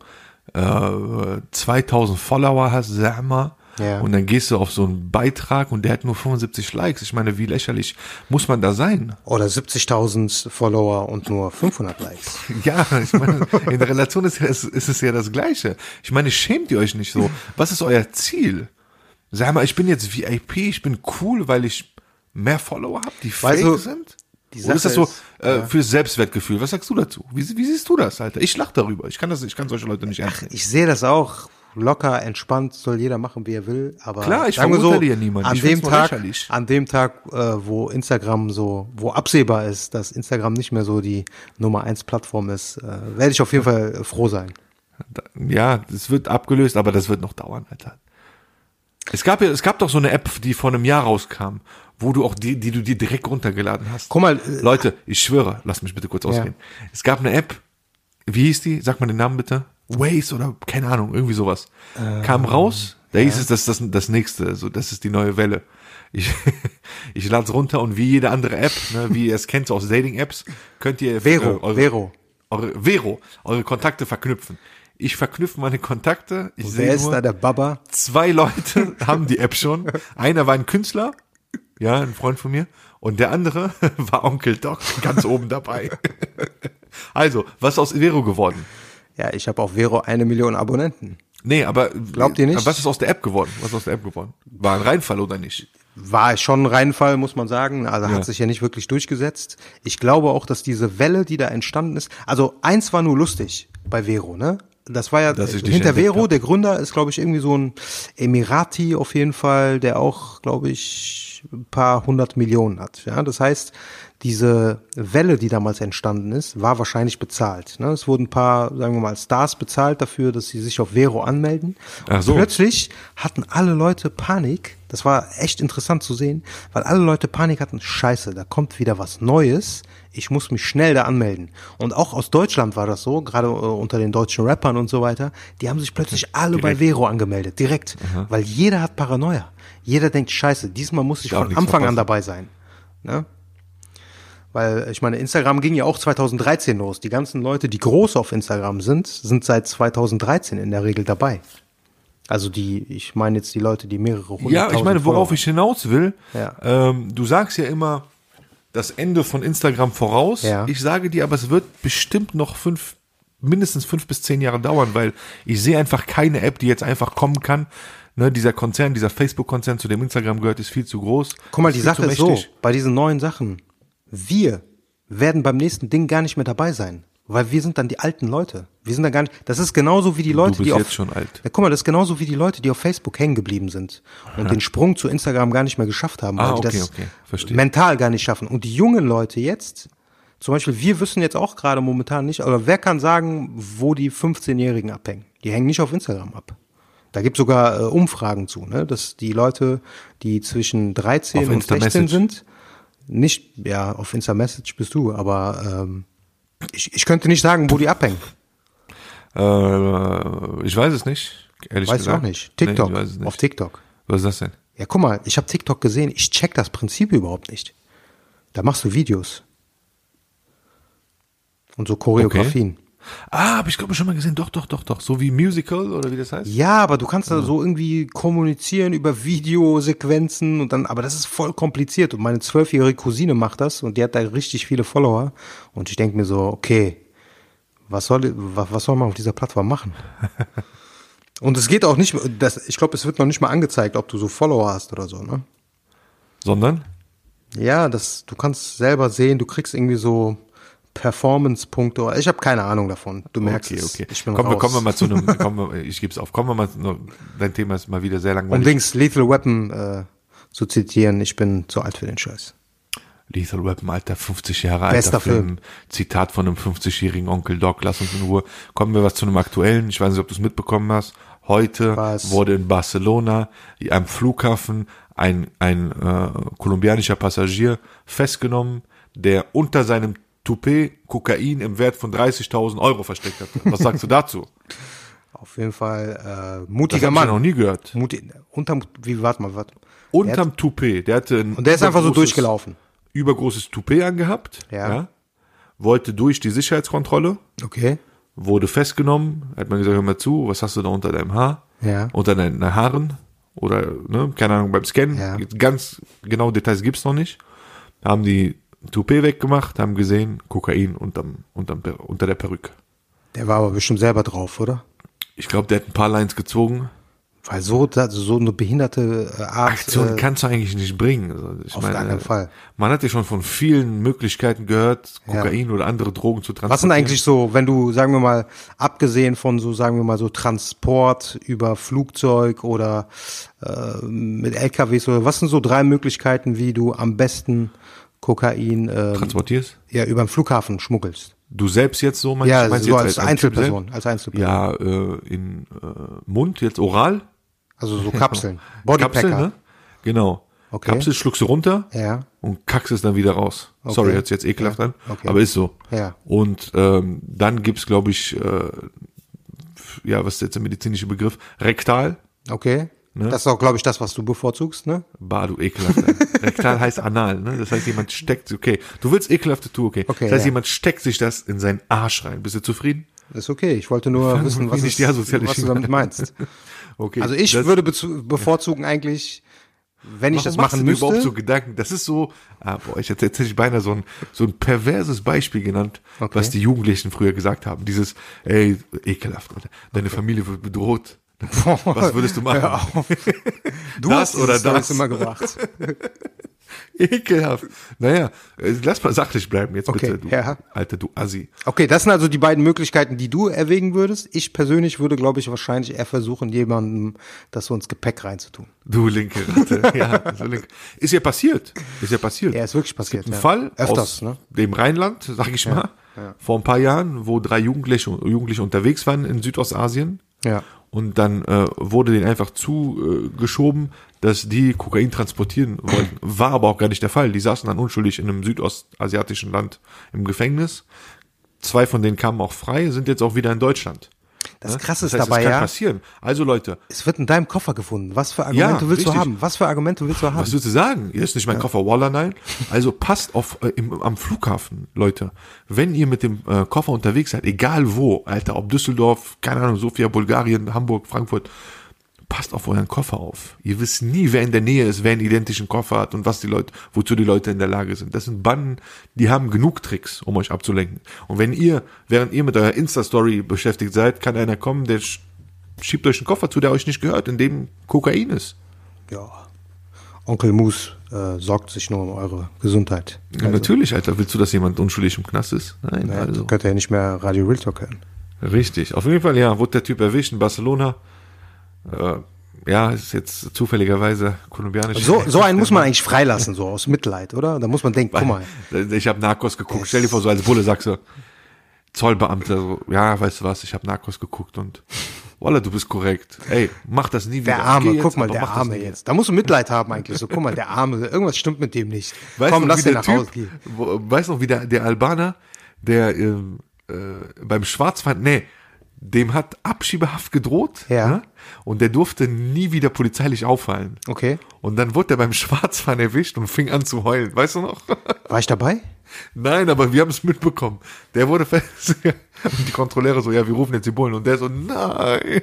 [SPEAKER 2] äh, 2000 Follower hast, sag mal,
[SPEAKER 1] Ja.
[SPEAKER 2] und dann gehst du auf so einen Beitrag und der hat nur 75 Likes. Ich meine, wie lächerlich muss man da sein?
[SPEAKER 1] Oder 70.000 Follower und nur 500 Likes.
[SPEAKER 2] Ja, ich meine, in der Relation ist, es- ist es ja das Gleiche. Ich meine, schämt ihr euch nicht so? Was ist euer Ziel? Sag mal, ich bin jetzt VIP, ich bin cool, weil ich mehr Follower habe, die
[SPEAKER 1] Weißt
[SPEAKER 2] fake
[SPEAKER 1] du,
[SPEAKER 2] sind? Oder ist das so äh, für Selbstwertgefühl? Was sagst du dazu? Wie, wie siehst du das, Alter? Ich lach darüber. Ich kann das, ich kann solche Leute nicht ernst nehmen.
[SPEAKER 1] Ich sehe das auch locker, entspannt, soll jeder machen, wie er will. Aber
[SPEAKER 2] Klar, ich
[SPEAKER 1] wir
[SPEAKER 2] verurteile ja niemanden.
[SPEAKER 1] An dem Tag, an dem Tag, äh, wo Instagram so, wo absehbar ist, dass Instagram nicht mehr so die Nummer eins Plattform ist, äh, werde ich auf jeden Fall froh sein.
[SPEAKER 2] Ja, das wird abgelöst, aber das wird noch dauern, Alter. Es gab ja, es gab doch so eine App, die vor einem Jahr rauskam, wo du auch die, die du dir direkt runtergeladen hast.
[SPEAKER 1] Guck mal, äh,
[SPEAKER 2] Leute, ich schwöre, lass mich bitte kurz ausreden. Es gab eine App, wie hieß die? Sag mal den Namen bitte. Waze oder keine Ahnung, irgendwie sowas. Kam raus, da hieß es, das ist das, das nächste, so, das ist die neue Welle. Ich, ich lade es runter und wie jede andere App, ne, wie ihr es kennt so aus Dating-Apps, könnt ihr
[SPEAKER 1] Vero,
[SPEAKER 2] äh, eure,
[SPEAKER 1] Vero.
[SPEAKER 2] eure Vero, eure Kontakte verknüpfen. Ich verknüpfe meine Kontakte. Ich
[SPEAKER 1] Wer
[SPEAKER 2] sehe
[SPEAKER 1] ist
[SPEAKER 2] nur,
[SPEAKER 1] da der Baba?
[SPEAKER 2] zwei Leute haben die App schon. Einer war ein Künstler, ja, ein Freund von mir. Und der andere war Onkel Doc, ganz oben dabei. Also, was ist aus Vero geworden?
[SPEAKER 1] Ja, ich habe auf Vero eine Million Abonnenten.
[SPEAKER 2] Nee, aber
[SPEAKER 1] Glaubt ihr nicht?
[SPEAKER 2] Was ist aus der App geworden? Was ist aus der App geworden? War ein Reinfall oder nicht?
[SPEAKER 1] War schon ein Reinfall, muss man sagen. Also
[SPEAKER 2] Ja.
[SPEAKER 1] hat sich ja nicht wirklich durchgesetzt. Ich glaube auch, dass diese Welle, die da entstanden ist, also eins war nur lustig bei Vero, ne? Das war ja
[SPEAKER 2] dich
[SPEAKER 1] hinter Vero, der Gründer ist, glaube ich, irgendwie so ein Emirati auf jeden Fall, der auch, glaube ich, ein paar hundert Millionen hat. Ja, das heißt, diese Welle, die damals entstanden ist, war wahrscheinlich bezahlt. Ne? Es wurden ein paar, sagen wir mal, Stars bezahlt dafür, dass sie sich auf Vero anmelden.
[SPEAKER 2] Ach so.
[SPEAKER 1] Plötzlich hatten alle Leute Panik. Das war echt interessant zu sehen, weil alle Leute Panik hatten. Scheiße, da kommt wieder was Neues. Ich muss mich schnell da anmelden. Und auch aus Deutschland war das so, gerade äh, unter den deutschen Rappern und so weiter. Die haben sich plötzlich alle bei Vero angemeldet, direkt. Weil jeder hat Paranoia. Jeder denkt, scheiße, diesmal muss ich
[SPEAKER 2] Darf
[SPEAKER 1] von Anfang an dabei sein. Ne? Weil ich meine, Instagram ging ja auch 2013 los. Die ganzen Leute, die groß auf Instagram sind, sind seit 2013 in der Regel dabei. Also die, ich meine jetzt die Leute, die mehrere hundert
[SPEAKER 2] Ja, ich meine, worauf ich hinaus will,
[SPEAKER 1] Ja.
[SPEAKER 2] ähm, du sagst ja immer das Ende von Instagram voraus.
[SPEAKER 1] Ja.
[SPEAKER 2] Ich sage dir, aber es wird bestimmt noch fünf, mindestens fünf bis zehn Jahre dauern, weil ich sehe einfach keine App, die jetzt einfach kommen kann. Ne, dieser Konzern, dieser Facebook-Konzern, zu dem Instagram gehört, ist viel zu groß.
[SPEAKER 1] Guck mal, die Sache ist so, bei diesen neuen Sachen, wir werden beim nächsten Ding gar nicht mehr dabei sein. Weil wir sind dann die alten Leute. Wir sind da gar nicht, das ist genauso wie die Leute,
[SPEAKER 2] bist
[SPEAKER 1] die auf,
[SPEAKER 2] jetzt schon alt.
[SPEAKER 1] Ja, guck mal, das ist genauso wie die Leute, die auf Facebook hängen geblieben sind und den Sprung zu Instagram gar nicht mehr geschafft haben, weil
[SPEAKER 2] Ah,
[SPEAKER 1] die
[SPEAKER 2] okay,
[SPEAKER 1] das
[SPEAKER 2] okay, verstehe.
[SPEAKER 1] mental gar nicht schaffen. Und die jungen Leute jetzt, zum Beispiel, wir wissen jetzt auch gerade momentan nicht, aber wer kann sagen, wo die 15-Jährigen abhängen? Die hängen nicht auf Instagram ab. Da gibt sogar äh, Umfragen zu, ne? dass die Leute, die zwischen 13
[SPEAKER 2] Auf
[SPEAKER 1] und
[SPEAKER 2] Insta
[SPEAKER 1] 16
[SPEAKER 2] Message.
[SPEAKER 1] sind, nicht, ja, auf Insta Message bist du, aber ähm, ich, ich könnte nicht sagen, wo die abhängen.
[SPEAKER 2] Äh, ich weiß es nicht, ehrlich
[SPEAKER 1] Weiß ich
[SPEAKER 2] gesagt.
[SPEAKER 1] auch nicht. TikTok,
[SPEAKER 2] Nee, ich nicht.
[SPEAKER 1] auf TikTok.
[SPEAKER 2] Was ist das denn?
[SPEAKER 1] Ja, guck mal, ich habe TikTok gesehen, ich check das Prinzip überhaupt nicht. Da machst du Videos. Und so Choreografien.
[SPEAKER 2] Ah, habe ich glaube schon mal gesehen. Doch, doch, doch, doch. So wie Musical oder wie das heißt?
[SPEAKER 1] Ja, aber du kannst da so irgendwie kommunizieren über Videosequenzen und dann, aber das ist voll kompliziert. Und meine zwölfjährige Cousine macht das und die hat da richtig viele Follower. Und ich denke mir so, okay, was soll, was, was soll man auf dieser Plattform machen? Und es geht auch nicht, das, ich glaube, es wird noch nicht mal angezeigt, ob du so Follower hast oder so, ne?
[SPEAKER 2] Sondern?
[SPEAKER 1] Ja, das, du kannst selber sehen, du kriegst irgendwie so Performance-Punkte. oder- Ich habe keine Ahnung davon. Du merkst
[SPEAKER 2] okay,
[SPEAKER 1] es.
[SPEAKER 2] okay.
[SPEAKER 1] Ich bin
[SPEAKER 2] kommen, wir,
[SPEAKER 1] raus.
[SPEAKER 2] kommen wir mal zu einem, kommen wir, ich gebe es auf, kommen wir mal, noch, dein Thema ist mal wieder sehr
[SPEAKER 1] um
[SPEAKER 2] langweilig.
[SPEAKER 1] Dings Lethal Weapon äh, zu zitieren, ich bin zu alt für den Scheiß.
[SPEAKER 2] Lethal Weapon, Alter, 50 Jahre alter
[SPEAKER 1] Bester
[SPEAKER 2] Film.
[SPEAKER 1] Film.
[SPEAKER 2] Zitat von einem 50-jährigen Onkel Doc, lass uns in Ruhe. Kommen wir was zu einem aktuellen, ich weiß nicht, ob du es mitbekommen hast. Heute
[SPEAKER 1] Was?
[SPEAKER 2] wurde in Barcelona am Flughafen ein, ein äh, kolumbianischer Passagier festgenommen, der unter seinem Toupet Kokain im Wert von 30.000 Euro versteckt hat. Was sagst du dazu?
[SPEAKER 1] Auf jeden Fall äh,
[SPEAKER 2] Das
[SPEAKER 1] mutiger
[SPEAKER 2] ich ja
[SPEAKER 1] Mann.
[SPEAKER 2] noch nie gehört.
[SPEAKER 1] Muti unterm, wie, warte mal, warte.
[SPEAKER 2] Unterm Toupet, der hatte ein
[SPEAKER 1] Und der ist einfach so
[SPEAKER 2] übergroßes-
[SPEAKER 1] durchgelaufen.
[SPEAKER 2] Übergroßes Toupet angehabt,
[SPEAKER 1] Ja.
[SPEAKER 2] wollte durch die Sicherheitskontrolle,
[SPEAKER 1] Okay.
[SPEAKER 2] wurde festgenommen, hat man gesagt, hör mal zu, was hast du da unter deinem Haar?
[SPEAKER 1] Ja.
[SPEAKER 2] Unter deinen Haaren oder, ne, keine Ahnung, beim Scannen,
[SPEAKER 1] Ja.
[SPEAKER 2] ganz genau Details gibt's noch nicht. Haben die Toupet weggemacht, haben gesehen, Kokain unterm, unterm, unter der Perücke.
[SPEAKER 1] Der war aber bestimmt selber drauf, oder?
[SPEAKER 2] Ich glaube, der hat ein paar Lines gezogen.
[SPEAKER 1] Weil so, so eine behinderte äh, Art.
[SPEAKER 2] Aktion
[SPEAKER 1] äh,
[SPEAKER 2] kannst du eigentlich nicht bringen. Also
[SPEAKER 1] auf
[SPEAKER 2] meine,
[SPEAKER 1] keinen Fall.
[SPEAKER 2] Man hat ja schon von vielen Möglichkeiten gehört, Kokain oder andere Drogen zu transportieren.
[SPEAKER 1] Was sind eigentlich so, wenn du, sagen wir mal, abgesehen von so, sagen wir mal, so Transport über Flugzeug oder äh, mit LKWs oder was sind so drei Möglichkeiten, wie du am besten Kokain ähm,
[SPEAKER 2] transportierst?
[SPEAKER 1] ja, über den Flughafen schmuggelst?
[SPEAKER 2] Du selbst jetzt so, meinst,
[SPEAKER 1] Ja,
[SPEAKER 2] meinst
[SPEAKER 1] so
[SPEAKER 2] du
[SPEAKER 1] als,
[SPEAKER 2] Typ
[SPEAKER 1] Einzelperson,
[SPEAKER 2] selbst?
[SPEAKER 1] als Einzelperson.
[SPEAKER 2] Ja, äh, in äh, Mund, jetzt oral.
[SPEAKER 1] Also so Kapseln. Bodypacker.
[SPEAKER 2] Kapsel, ne? Genau.
[SPEAKER 1] Okay.
[SPEAKER 2] Kapsel schluckst du runter
[SPEAKER 1] Ja.
[SPEAKER 2] und kackst es dann wieder raus.
[SPEAKER 1] Okay.
[SPEAKER 2] Sorry, hört jetzt ekelhaft
[SPEAKER 1] Ja,
[SPEAKER 2] an,
[SPEAKER 1] okay.
[SPEAKER 2] aber ist so.
[SPEAKER 1] Ja.
[SPEAKER 2] Und ähm, dann gibt's, glaube ich, äh, ja, was ist jetzt der medizinische Begriff? Rektal.
[SPEAKER 1] Okay.
[SPEAKER 2] Ne?
[SPEAKER 1] Das ist auch, glaube ich, das, was du bevorzugst, ne?
[SPEAKER 2] Bah, du ekelhaft. Rektal heißt anal, ne? Das heißt, jemand steckt, okay. Du willst ekelhafte Tour, okay.
[SPEAKER 1] Okay,
[SPEAKER 2] Das heißt,
[SPEAKER 1] ja.
[SPEAKER 2] jemand steckt sich das in seinen Arsch rein. Bist du zufrieden?
[SPEAKER 1] ist okay. Ich wollte nur wissen, was,
[SPEAKER 2] asoziale
[SPEAKER 1] was du damit meinst.
[SPEAKER 2] Okay.
[SPEAKER 1] Also ich
[SPEAKER 2] das-
[SPEAKER 1] würde bevorzugen eigentlich, wenn ich
[SPEAKER 2] Warum
[SPEAKER 1] das machen
[SPEAKER 2] dir überhaupt
[SPEAKER 1] müsste.
[SPEAKER 2] so Gedanken? Das ist so, ah, boah, ich hätte, jetzt hätte ich beinahe so ein, so ein perverses Beispiel genannt,
[SPEAKER 1] Okay.
[SPEAKER 2] was die Jugendlichen früher gesagt haben. Dieses, ey, ekelhaft, Alter. deine Familie wird bedroht. Was würdest du machen?
[SPEAKER 1] Hör auf. Du
[SPEAKER 2] Das
[SPEAKER 1] hast
[SPEAKER 2] oder das?
[SPEAKER 1] immer gebracht.
[SPEAKER 2] Ekelhaft. Naja, äh, lass mal sachlich bleiben jetzt
[SPEAKER 1] Okay,
[SPEAKER 2] bitte, du,
[SPEAKER 1] ja.
[SPEAKER 2] Alter, du Assi.
[SPEAKER 1] Okay, das sind also die beiden Möglichkeiten, die du erwägen würdest. Ich persönlich würde, glaube ich, wahrscheinlich eher versuchen, jemandem das so ins Gepäck reinzutun.
[SPEAKER 2] Du linke Ratte. ja, so linke. Ist ja passiert. Ist ja passiert.
[SPEAKER 1] Ja, ist wirklich passiert.
[SPEAKER 2] Ein
[SPEAKER 1] ja.
[SPEAKER 2] Fall
[SPEAKER 1] Öfters,
[SPEAKER 2] aus
[SPEAKER 1] ne?
[SPEAKER 2] dem Rheinland, sag ich mal, vor ein paar Jahren, wo drei Jugendliche, Jugendliche unterwegs waren in Südostasien.
[SPEAKER 1] Ja.
[SPEAKER 2] Und dann äh, wurde denen einfach zugeschoben, geschoben, dass die Kokain transportieren wollten. War aber auch gar nicht der Fall. Die saßen dann unschuldig in einem südostasiatischen Land im Gefängnis. Zwei von denen kamen auch frei, sind jetzt auch wieder in Deutschland.
[SPEAKER 1] Das
[SPEAKER 2] Ne?
[SPEAKER 1] Krasse
[SPEAKER 2] das heißt,
[SPEAKER 1] dabei,
[SPEAKER 2] es kann
[SPEAKER 1] ja,
[SPEAKER 2] passieren. Also Leute,
[SPEAKER 1] es wird in deinem Koffer gefunden. Was für Argumente
[SPEAKER 2] Ja,
[SPEAKER 1] willst du
[SPEAKER 2] richtig.
[SPEAKER 1] haben? Was für Argumente willst du haben?
[SPEAKER 2] Was willst du sagen? Hier ist nicht mein Koffer Waller, nein. Also passt auf äh, im, am Flughafen, Leute. Wenn ihr mit dem äh, Koffer unterwegs seid, egal wo, Alter, ob Düsseldorf, keine Ahnung, Sofia, Bulgarien, Hamburg, Frankfurt, passt auf euren Koffer auf. Ihr wisst nie, wer in der Nähe ist, wer einen identischen Koffer hat und was die Leute, wozu die Leute in der Lage sind. Das sind Banden, die haben genug Tricks, um euch abzulenken. Und wenn ihr, während ihr mit eurer Insta-Story beschäftigt seid, kann einer kommen, der sch- schiebt euch einen Koffer zu, der euch nicht gehört, in dem Kokain ist.
[SPEAKER 1] ja. Onkel Moose äh, sorgt sich nur um eure Gesundheit.
[SPEAKER 2] Ja, natürlich, Alter. Willst du, dass jemand unschuldig im Knast ist? Nein,
[SPEAKER 1] Ja,
[SPEAKER 2] also.
[SPEAKER 1] Könnt ihr ja nicht mehr Radio Real Talk hören.
[SPEAKER 2] Richtig. Auf jeden Fall, ja, wurde der Typ erwischt in Barcelona. Äh, ja, ist jetzt zufälligerweise kolumbianisch.
[SPEAKER 1] So, so einen muss man eigentlich freilassen, so aus Mitleid, oder? Da muss man denken, guck mal.
[SPEAKER 2] Ich habe Narcos geguckt. Stell dir vor, so als Bulle sagst du, Zollbeamter, so, ja, weißt du was, ich habe Narcos geguckt und Walla, du bist korrekt. Ey, mach das nie wieder.
[SPEAKER 1] Der Arme,
[SPEAKER 2] jetzt,
[SPEAKER 1] guck mal, der
[SPEAKER 2] das
[SPEAKER 1] Arme jetzt. Da musst du Mitleid haben eigentlich. So, guck mal, der Arme, irgendwas stimmt mit dem nicht.
[SPEAKER 2] Weißt
[SPEAKER 1] Komm,
[SPEAKER 2] du,
[SPEAKER 1] lass den nach Hause
[SPEAKER 2] typ,
[SPEAKER 1] gehen.
[SPEAKER 2] wo- Weißt du noch, wie der, der Albaner, der ähm, äh, beim Schwarzfahren, nee, dem hat Abschiebehaft gedroht.
[SPEAKER 1] Ja.
[SPEAKER 2] Ne? Und der durfte nie wieder polizeilich auffallen.
[SPEAKER 1] Okay.
[SPEAKER 2] Und dann wurde er beim Schwarzfahren erwischt und fing an zu heulen. Weißt du noch?
[SPEAKER 1] War ich dabei?
[SPEAKER 2] Nein, aber wir haben es mitbekommen. Der wurde fest. Und die Kontrolleure so, ja, wir rufen jetzt die Bullen. Und der so, nein.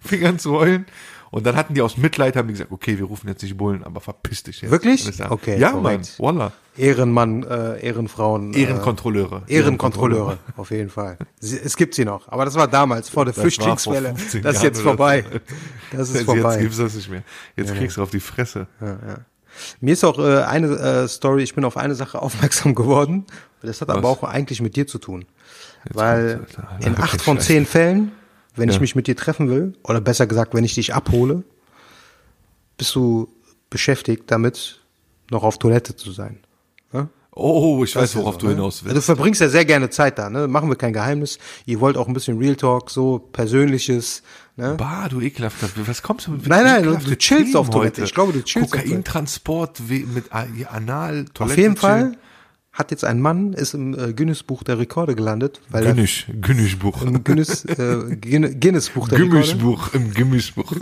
[SPEAKER 2] fing an zu heulen. Und dann hatten die aus Mitleid, haben die gesagt, okay, wir rufen jetzt nicht Bullen, aber verpiss dich jetzt.
[SPEAKER 1] Wirklich? Okay,
[SPEAKER 2] Ja,
[SPEAKER 1] korrekt.
[SPEAKER 2] Mann, Wallah.
[SPEAKER 1] Ehrenmann, äh, Ehrenfrauen.
[SPEAKER 2] Ehrenkontrolleure.
[SPEAKER 1] Äh, Ehrenkontrolleure, auf jeden Fall. Sie, es gibt sie noch. Aber das war damals, vor der
[SPEAKER 2] Das vor
[SPEAKER 1] Flüchtlingswelle.
[SPEAKER 2] 15
[SPEAKER 1] Das ist jetzt vorbei. Das ist
[SPEAKER 2] Jetzt
[SPEAKER 1] vorbei.
[SPEAKER 2] gibt's das nicht mehr. Jetzt kriegst du auf die Fresse.
[SPEAKER 1] Mir ist auch äh, eine äh, Story, ich bin auf eine Sache aufmerksam geworden. Das hat aber auch eigentlich mit dir zu tun. Weil
[SPEAKER 2] kommt's, Alter.
[SPEAKER 1] in acht von zehn Fällen, wenn ich
[SPEAKER 2] Ja.
[SPEAKER 1] mich mit dir treffen will, oder besser gesagt, wenn ich dich abhole, bist du beschäftigt damit, noch auf Toilette zu sein. Ja?
[SPEAKER 2] Oh, ich
[SPEAKER 1] Das
[SPEAKER 2] weiß, worauf
[SPEAKER 1] so,
[SPEAKER 2] du
[SPEAKER 1] ne?
[SPEAKER 2] hinaus
[SPEAKER 1] Also
[SPEAKER 2] willst.
[SPEAKER 1] Du verbringst ja sehr gerne Zeit da, ne? Machen wir kein Geheimnis. Ihr wollt auch ein bisschen Real Talk, so Persönliches, ne?
[SPEAKER 2] Bah, du ekelhafter. Was kommst du mit
[SPEAKER 1] Nein, nein,
[SPEAKER 2] ekelhafte
[SPEAKER 1] du chillst
[SPEAKER 2] Themen
[SPEAKER 1] auf Toilette.
[SPEAKER 2] heute?
[SPEAKER 1] Ich glaube, du chillst auf Toilette.
[SPEAKER 2] Kokaintransport mit A- Anal, Toilette.
[SPEAKER 1] Auf jeden Fall. Hat jetzt ein Mann, ist im äh, Guinness-Buch der Rekorde gelandet, weil
[SPEAKER 2] Günnisch, Günnischbuch.
[SPEAKER 1] im Guinness, äh, Guin- Guinness-Buch der Rekorde.
[SPEAKER 2] Gümmischbuch, im Gümmischbuch.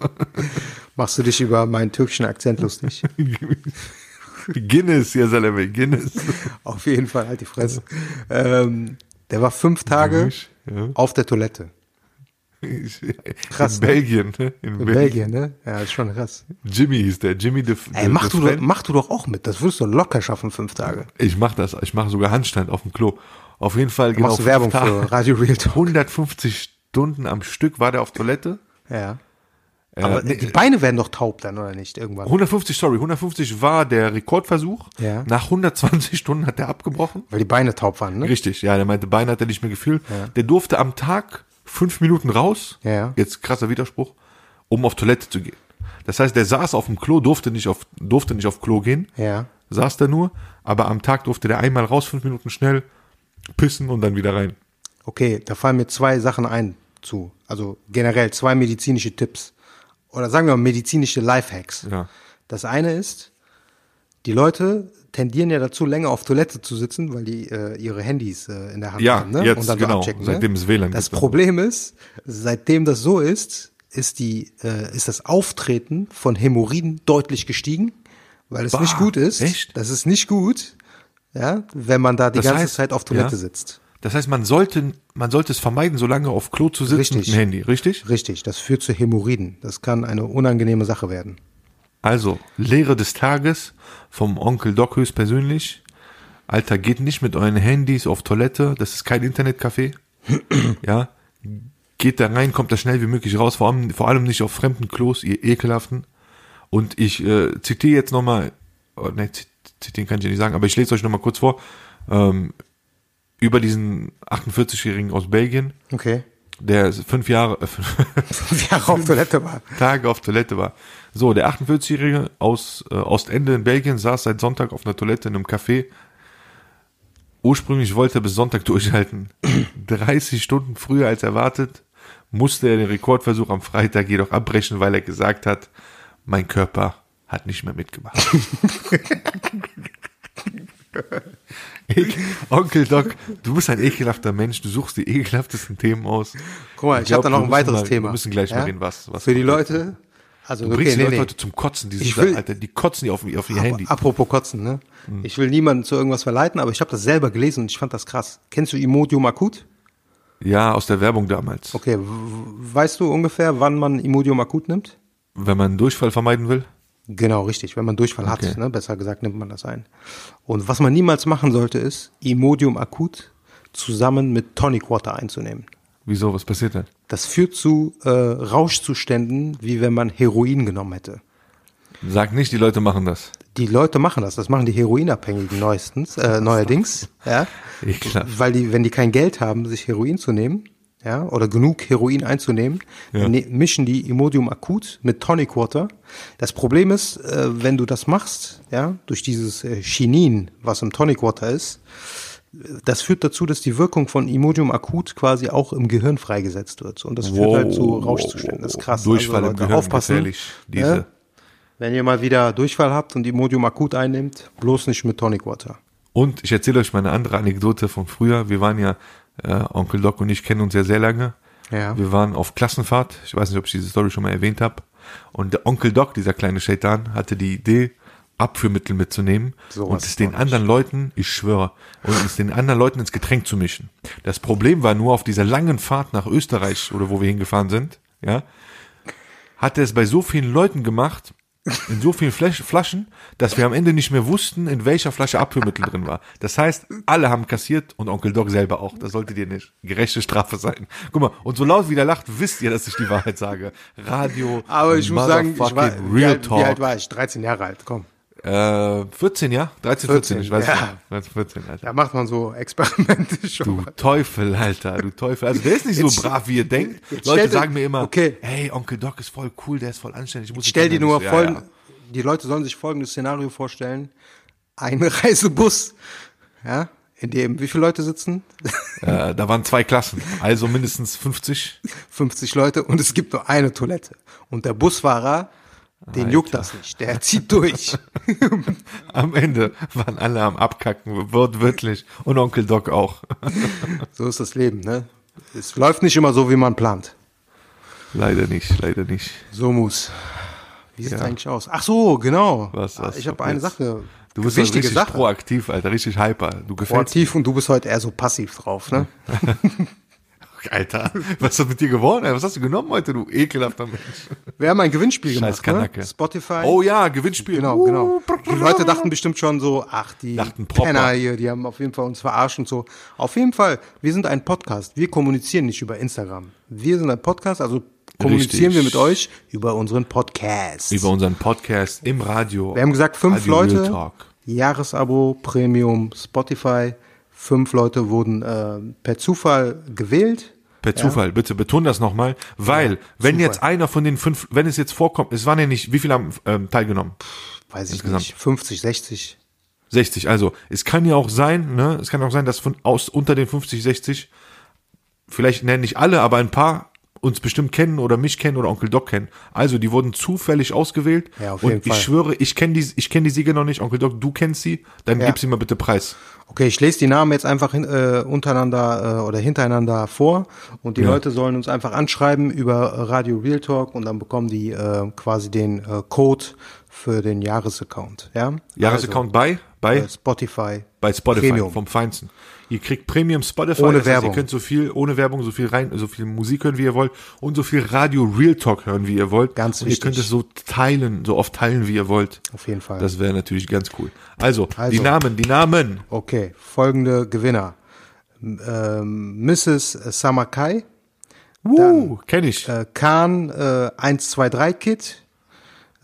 [SPEAKER 1] Machst du dich über meinen türkischen Akzent lustig?
[SPEAKER 2] Guinness, ja, Salame, Guinness.
[SPEAKER 1] auf jeden Fall, halt die Fresse. Ähm, der war fünf Tage
[SPEAKER 2] Gümmisch, ja.
[SPEAKER 1] auf der Toilette.
[SPEAKER 2] Krass. In
[SPEAKER 1] ne?
[SPEAKER 2] Belgien, ne? In,
[SPEAKER 1] In Belgien, ne? Ja, ist schon krass.
[SPEAKER 2] Jimmy hieß der. Jimmy de,
[SPEAKER 1] Ey,
[SPEAKER 2] de,
[SPEAKER 1] mach
[SPEAKER 2] de
[SPEAKER 1] du, doch, mach du doch auch mit. Das würdest du locker schaffen, fünf Tage.
[SPEAKER 2] Ich mach das. Ich mache sogar Handstand auf dem Klo. Auf jeden Fall genau.
[SPEAKER 1] machst du Werbung
[SPEAKER 2] Tage.
[SPEAKER 1] für Radio Real Talk.
[SPEAKER 2] 150 Stunden am Stück war der auf Toilette.
[SPEAKER 1] Ja.
[SPEAKER 2] Äh,
[SPEAKER 1] Aber die Beine werden doch taub dann, oder nicht? Irgendwann.
[SPEAKER 2] 150, sorry, 150 war der Rekordversuch.
[SPEAKER 1] Ja.
[SPEAKER 2] Nach 120 Stunden hat er abgebrochen.
[SPEAKER 1] Weil die Beine taub waren, ne?
[SPEAKER 2] Richtig, ja, der meinte, Beine hat er nicht mehr gefühlt. Der durfte am Tag fünf Minuten raus.
[SPEAKER 1] Ja.
[SPEAKER 2] Jetzt krasser Widerspruch, um auf Toilette zu gehen. Das heißt, der saß auf dem Klo, durfte nicht auf, durfte nicht auf Klo gehen.
[SPEAKER 1] Ja.
[SPEAKER 2] Saß da nur, aber am Tag durfte der einmal raus, fünf Minuten schnell pissen und dann wieder rein.
[SPEAKER 1] Okay, da fallen mir zwei Sachen ein zu. Also generell zwei medizinische Tipps. Oder sagen wir mal medizinische Lifehacks.
[SPEAKER 2] Ja.
[SPEAKER 1] Das eine ist, die Leute tendieren ja dazu, länger auf Toilette zu sitzen, weil die äh, ihre Handys äh, in der Hand
[SPEAKER 2] Ja,
[SPEAKER 1] haben. Ne?
[SPEAKER 2] jetzt
[SPEAKER 1] so
[SPEAKER 2] genau,
[SPEAKER 1] abchecken,
[SPEAKER 2] seitdem es WLAN
[SPEAKER 1] Das. Problem ist, seitdem das so ist, ist, die, äh, ist das Auftreten von Hämorrhoiden deutlich gestiegen, weil es
[SPEAKER 2] Bah,
[SPEAKER 1] nicht gut ist.
[SPEAKER 2] echt?
[SPEAKER 1] Das ist nicht gut, ja, wenn man da die
[SPEAKER 2] Das
[SPEAKER 1] ganze
[SPEAKER 2] heißt,
[SPEAKER 1] Zeit auf Toilette
[SPEAKER 2] ja.
[SPEAKER 1] sitzt.
[SPEAKER 2] Das heißt, man sollte, man sollte es vermeiden, so lange auf Klo zu sitzen
[SPEAKER 1] Richtig.
[SPEAKER 2] mit dem Handy, richtig?
[SPEAKER 1] Richtig, das führt zu Hämorrhoiden. Das kann eine unangenehme Sache werden.
[SPEAKER 2] Also, Lehre des Tages vom Onkel Doc höchstpersönlich. Alter, geht nicht mit euren Handys auf Toilette, das ist kein Internetcafé. ja, geht da rein, kommt da schnell wie möglich raus, vor allem, vor allem nicht auf fremden Klos, ihr ekelhaften. Und ich äh, zitiere jetzt nochmal, oh, ne, zit- zitieren kann ich ja nicht sagen, aber ich lese euch nochmal kurz vor, ähm, über diesen 48-Jährigen aus Belgien,
[SPEAKER 1] Okay.
[SPEAKER 2] Der fünf Jahre, äh,
[SPEAKER 1] Wie er auf Toilette war.
[SPEAKER 2] Tage auf Toilette war. So, der 48-Jährige aus äh, Ostende in Belgien saß seit Sonntag auf einer Toilette in einem Café. Ursprünglich wollte er bis Sonntag durchhalten. 30 Stunden früher als erwartet musste er den Rekordversuch am Freitag jedoch abbrechen, weil er gesagt hat, mein Körper hat nicht mehr mitgemacht. Onkel Doc, du bist ein ekelhafter Mensch, du suchst die ekelhaftesten Themen aus.
[SPEAKER 1] Guck mal, ich,
[SPEAKER 2] glaub,
[SPEAKER 1] habe da noch ein weiteres
[SPEAKER 2] mal,
[SPEAKER 1] Thema.
[SPEAKER 2] Wir müssen gleich
[SPEAKER 1] Ja?
[SPEAKER 2] mal reden, was, was
[SPEAKER 1] Für die Leute, also
[SPEAKER 2] Du
[SPEAKER 1] okay,
[SPEAKER 2] bringst die
[SPEAKER 1] nee,
[SPEAKER 2] Leute
[SPEAKER 1] nee.
[SPEAKER 2] heute zum Kotzen, die
[SPEAKER 1] Ich
[SPEAKER 2] sind
[SPEAKER 1] will-
[SPEAKER 2] da, Alter, die kotzen die auf, auf ihr Handy.
[SPEAKER 1] Apropos Kotzen, ne?
[SPEAKER 2] Hm.
[SPEAKER 1] Ich will niemanden zu irgendwas verleiten, aber ich habe das selber gelesen und ich fand das krass. Kennst du Imodium akut?
[SPEAKER 2] Ja, aus der Werbung damals.
[SPEAKER 1] Okay, weißt du ungefähr, wann man Imodium akut nimmt?
[SPEAKER 2] Wenn man einen Durchfall vermeiden will.
[SPEAKER 1] Genau, richtig. Wenn man Durchfall
[SPEAKER 2] Okay.
[SPEAKER 1] hat, ne? besser gesagt, nimmt man das ein. Und was man niemals machen sollte, ist Imodium akut zusammen mit Tonic Water einzunehmen.
[SPEAKER 2] Wieso, was passiert denn?
[SPEAKER 1] Das führt zu äh, Rauschzuständen, wie wenn man Heroin genommen hätte.
[SPEAKER 2] Sag nicht, die Leute machen das.
[SPEAKER 1] Die Leute machen das, das machen die Heroinabhängigen neuestens, äh, neuerdings, ja,
[SPEAKER 2] Ekelhaft.
[SPEAKER 1] weil die, wenn die kein Geld haben, sich Heroin zu nehmen, ja, oder genug Heroin einzunehmen,
[SPEAKER 2] Ja.
[SPEAKER 1] ne, mischen die Imodium akut mit Tonic Water. Das Problem ist, äh, wenn du das machst, ja, durch dieses äh, Chinin, was im Tonic Water ist, das führt dazu, dass die Wirkung von Imodium akut quasi auch im Gehirn freigesetzt wird. Und das führt halt zu Rauschzuständen. Das ist krass.
[SPEAKER 2] Durchfall
[SPEAKER 1] also,
[SPEAKER 2] im Gehirn,
[SPEAKER 1] aufpassen.
[SPEAKER 2] gefährlich. Diese.
[SPEAKER 1] Ja? Wenn ihr mal wieder Durchfall habt und Imodium akut einnimmt, bloß nicht mit Tonic Water.
[SPEAKER 2] Und ich erzähle euch mal eine andere Anekdote von früher. Wir waren ja, äh, Onkel Doc und ich kennen uns ja sehr lange.
[SPEAKER 1] Ja.
[SPEAKER 2] Wir waren auf Klassenfahrt. Ich weiß nicht, ob ich diese Story schon mal erwähnt habe. Und der Onkel Doc, dieser kleine Shaitan, hatte die Idee, Abführmittel mitzunehmen
[SPEAKER 1] Sowas
[SPEAKER 2] und es den anderen Leuten, ich schwöre, und es den anderen Leuten ins Getränk zu mischen. Das Problem war nur auf dieser langen Fahrt nach Österreich oder wo wir hingefahren sind, ja, hat er es bei so vielen Leuten gemacht, in so vielen Flasch, Flaschen, dass wir am Ende nicht mehr wussten, in welcher Flasche Abführmittel drin war. Das heißt, alle haben kassiert und Onkel Doc selber auch. Das solltet ihr nicht. Gerechte Strafe sein. Guck mal, und so laut wie der lacht, wisst ihr, dass ich die Wahrheit sage. Radio,
[SPEAKER 1] Aber ich muss sagen, ich war,
[SPEAKER 2] motherfucking
[SPEAKER 1] wie,
[SPEAKER 2] Real
[SPEAKER 1] alt, wie
[SPEAKER 2] Talk.
[SPEAKER 1] alt war ich? 13 Jahre alt, komm.
[SPEAKER 2] Äh, 14, ja? 13, 14,
[SPEAKER 1] 14,
[SPEAKER 2] ich weiß
[SPEAKER 1] ja.
[SPEAKER 2] nicht. 13, 14, Alter.
[SPEAKER 1] Da macht man so Experimente schon.
[SPEAKER 2] Du Teufel, Alter, du Teufel. Also der ist nicht
[SPEAKER 1] Jetzt-
[SPEAKER 2] so brav, wie ihr denkt. Leute sagen mir immer,
[SPEAKER 1] okay.
[SPEAKER 2] hey, Onkel Doc ist voll cool, der ist voll anständig. Ich muss
[SPEAKER 1] Stell dir nur
[SPEAKER 2] ja,
[SPEAKER 1] folgen,
[SPEAKER 2] ja.
[SPEAKER 1] die Leute sollen sich folgendes Szenario vorstellen. Ein Reisebus, ja, in dem wie viele Leute sitzen?
[SPEAKER 2] Äh, da waren zwei Klassen, also mindestens 50.
[SPEAKER 1] 50 Leute und es gibt nur eine Toilette. Und der Busfahrer, den juckt das nicht, der zieht durch.
[SPEAKER 2] Am Ende waren alle am Abkacken, wortwörtlich. Und Onkel Doc auch.
[SPEAKER 1] So ist das Leben, ne? Es läuft nicht immer so, wie man plant.
[SPEAKER 2] leider nicht, leider nicht.
[SPEAKER 1] So muss. Wie sieht's
[SPEAKER 2] Ja.
[SPEAKER 1] eigentlich aus? Ach so, genau.
[SPEAKER 2] Was, was,
[SPEAKER 1] ich habe eine? Sache.
[SPEAKER 2] Du bist
[SPEAKER 1] wichtige
[SPEAKER 2] richtig
[SPEAKER 1] Sache.
[SPEAKER 2] proaktiv, Alter, richtig hyper. Du gefällst
[SPEAKER 1] Proaktiv und du bist heute eher so passiv drauf, ne?
[SPEAKER 2] Alter, was ist mit dir geworden? Was hast du genommen heute, du ekelhafter Mensch?
[SPEAKER 1] Wir haben ein Gewinnspiel
[SPEAKER 2] Scheiß
[SPEAKER 1] gemacht, ne? Spotify.
[SPEAKER 2] Oh ja, Gewinnspiel.
[SPEAKER 1] Genau,
[SPEAKER 2] Uh,
[SPEAKER 1] genau. Die Leute dachten bestimmt schon so, ach, die
[SPEAKER 2] Dachten.
[SPEAKER 1] Penner hier, die haben auf jeden Fall uns verarscht und so. Auf jeden Fall, wir sind ein Podcast. Wir kommunizieren nicht über Instagram. Wir sind ein Podcast, also kommunizieren
[SPEAKER 2] Richtig.
[SPEAKER 1] wir mit euch über unseren Podcast.
[SPEAKER 2] Über unseren Podcast im Radio.
[SPEAKER 1] wir haben gesagt, fünf
[SPEAKER 2] Radio
[SPEAKER 1] Leute. Jahresabo, Premium, Spotify. Fünf Leute wurden äh, per Zufall gewählt.
[SPEAKER 2] Per Zufall, bitte betone das nochmal, weil, wenn
[SPEAKER 1] Zufall.
[SPEAKER 2] jetzt einer von den fünf, wenn es jetzt vorkommt, es waren ja nicht, wie viele haben ähm, teilgenommen?
[SPEAKER 1] Weiß ich
[SPEAKER 2] Insgesamt.
[SPEAKER 1] nicht, 50, 60.
[SPEAKER 2] 60. Also, es kann ja auch sein, ne, es kann auch sein, dass von aus unter den 50, 60, vielleicht nennen nicht alle, aber ein paar uns bestimmt kennen oder mich kennen oder Onkel Doc kennen. Also, die wurden zufällig ausgewählt.
[SPEAKER 1] Ja, auf
[SPEAKER 2] und
[SPEAKER 1] jeden
[SPEAKER 2] ich
[SPEAKER 1] Fall.
[SPEAKER 2] schwöre, ich kenne die, ich kenne die Sieger noch nicht. Onkel Doc, du kennst sie, dann
[SPEAKER 1] Ja.
[SPEAKER 2] gib sie mal bitte preis.
[SPEAKER 1] Okay, ich lese die Namen jetzt einfach hin, äh, untereinander äh, oder hintereinander vor und die
[SPEAKER 2] Ja.
[SPEAKER 1] Leute sollen uns einfach anschreiben über Radio Real Talk und dann bekommen die äh, quasi den äh, Code für den Jahresaccount. Ja?
[SPEAKER 2] Jahresaccount bei, bei,
[SPEAKER 1] Also, Spotify.
[SPEAKER 2] bei Spotify
[SPEAKER 1] Premium.
[SPEAKER 2] vom Feinsten. Ihr kriegt Premium Spotify,
[SPEAKER 1] Ohne
[SPEAKER 2] das heißt,
[SPEAKER 1] Werbung.
[SPEAKER 2] ihr könnt so viel ohne Werbung, so viel rein, so viel Musik hören, wie ihr wollt und so viel Radio Real Talk hören, wie ihr wollt.
[SPEAKER 1] Ganz
[SPEAKER 2] und ihr
[SPEAKER 1] wichtig.
[SPEAKER 2] könnt es so teilen, so oft teilen, wie ihr wollt.
[SPEAKER 1] Auf jeden Fall.
[SPEAKER 2] Das wäre natürlich ganz cool. Also,
[SPEAKER 1] Also.
[SPEAKER 2] die Namen, die Namen.
[SPEAKER 1] Okay, folgende Gewinner. Ähm, Mrs. Samakai,
[SPEAKER 2] Uh, kenn ich.
[SPEAKER 1] äh, Khan äh, 123 Kit,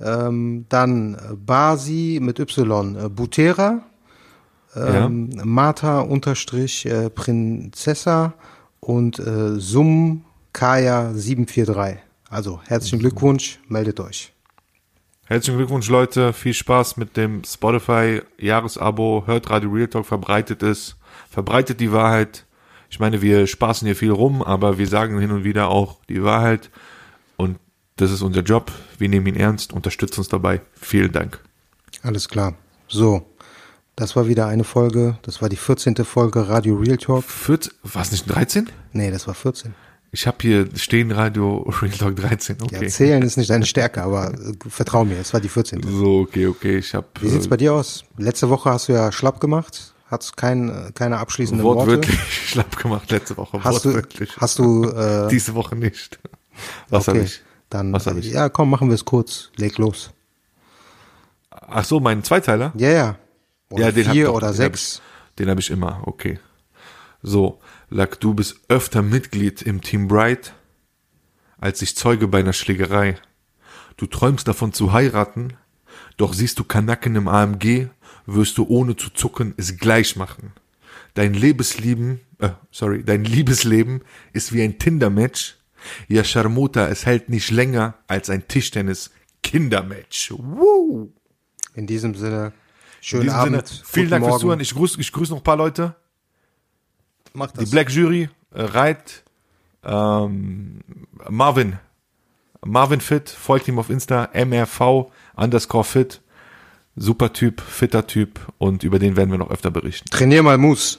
[SPEAKER 1] ähm, dann Basi mit Y, äh, Butera, ähm, Martha unterstrich äh, Prinzessa und äh, Sum Kaya 743. Also herzlichen Glückwunsch, meldet euch.
[SPEAKER 2] Herzlichen Glückwunsch, Leute. Viel Spaß mit dem Spotify Jahresabo. Hört Radio Real Talk, verbreitet es. Verbreitet die Wahrheit. Ich meine, wir spaßen hier viel rum, aber wir sagen hin und wieder auch die Wahrheit. Das ist unser Job. Wir nehmen ihn ernst, unterstützt uns dabei. Vielen Dank.
[SPEAKER 1] Alles klar. So, das war wieder eine Folge. Das war die 14. Folge Radio Real Talk.
[SPEAKER 2] 14, war es nicht 13?
[SPEAKER 1] Nee, das war 14.
[SPEAKER 2] Ich habe hier stehen Radio Real Talk 13.
[SPEAKER 1] Ja,
[SPEAKER 2] Okay.
[SPEAKER 1] zählen ist nicht deine Stärke, aber äh, vertrau mir, es war die 14.
[SPEAKER 2] so, okay, okay. Ich habe
[SPEAKER 1] Wie sieht's bei dir aus? Letzte Woche hast du ja schlapp gemacht, hattest kein, äh, keine abschließenden Worte.
[SPEAKER 2] wortwörtlich schlapp gemacht letzte Woche.
[SPEAKER 1] Hast du, hast du, äh,
[SPEAKER 2] Diese Woche nicht. Was habe
[SPEAKER 1] okay,
[SPEAKER 2] ich?
[SPEAKER 1] Dann,
[SPEAKER 2] Was ich?
[SPEAKER 1] ja, komm, machen wir es kurz, leg los.
[SPEAKER 2] Ach so, mein Zweiteiler?
[SPEAKER 1] Ja, ja. Oder
[SPEAKER 2] ja, den
[SPEAKER 1] vier oder
[SPEAKER 2] den
[SPEAKER 1] sechs.
[SPEAKER 2] Hab ich, den habe ich immer, okay. So, Lack, du bist öfter Mitglied im Team Bright, als ich Zeuge bei einer Schlägerei. Du träumst davon zu heiraten, doch siehst du Kanacken im AMG, wirst du ohne zu zucken es gleich machen. Dein Lebensleben, äh, sorry, dein Liebesleben ist wie ein Tinder-Match. Ja, Charmota, es hält nicht länger als ein Tischtennis-Kindermatch. Woo!
[SPEAKER 1] In diesem Sinne,
[SPEAKER 2] In
[SPEAKER 1] schönen
[SPEAKER 2] diesem
[SPEAKER 1] Abend.
[SPEAKER 2] Sinne, vielen Dank fürs. Zuhören. Ich grüße ich grüß noch ein paar Leute.
[SPEAKER 1] Mach
[SPEAKER 2] Die
[SPEAKER 1] das.
[SPEAKER 2] Black Jury, äh, Reit, ähm, Marvin, Marvin Fit, folgt ihm auf Insta, MRV underscore fit. Super Typ, fitter Typ und über den werden wir noch öfter berichten.
[SPEAKER 1] Trainier mal Mus.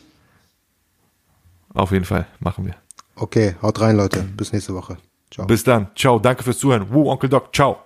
[SPEAKER 2] Auf jeden Fall, machen wir.
[SPEAKER 1] Okay, haut rein, Leute. Bis nächste Woche. Ciao.
[SPEAKER 2] Bis dann. Ciao, danke fürs Zuhören. Woo, Onkel Doc, ciao.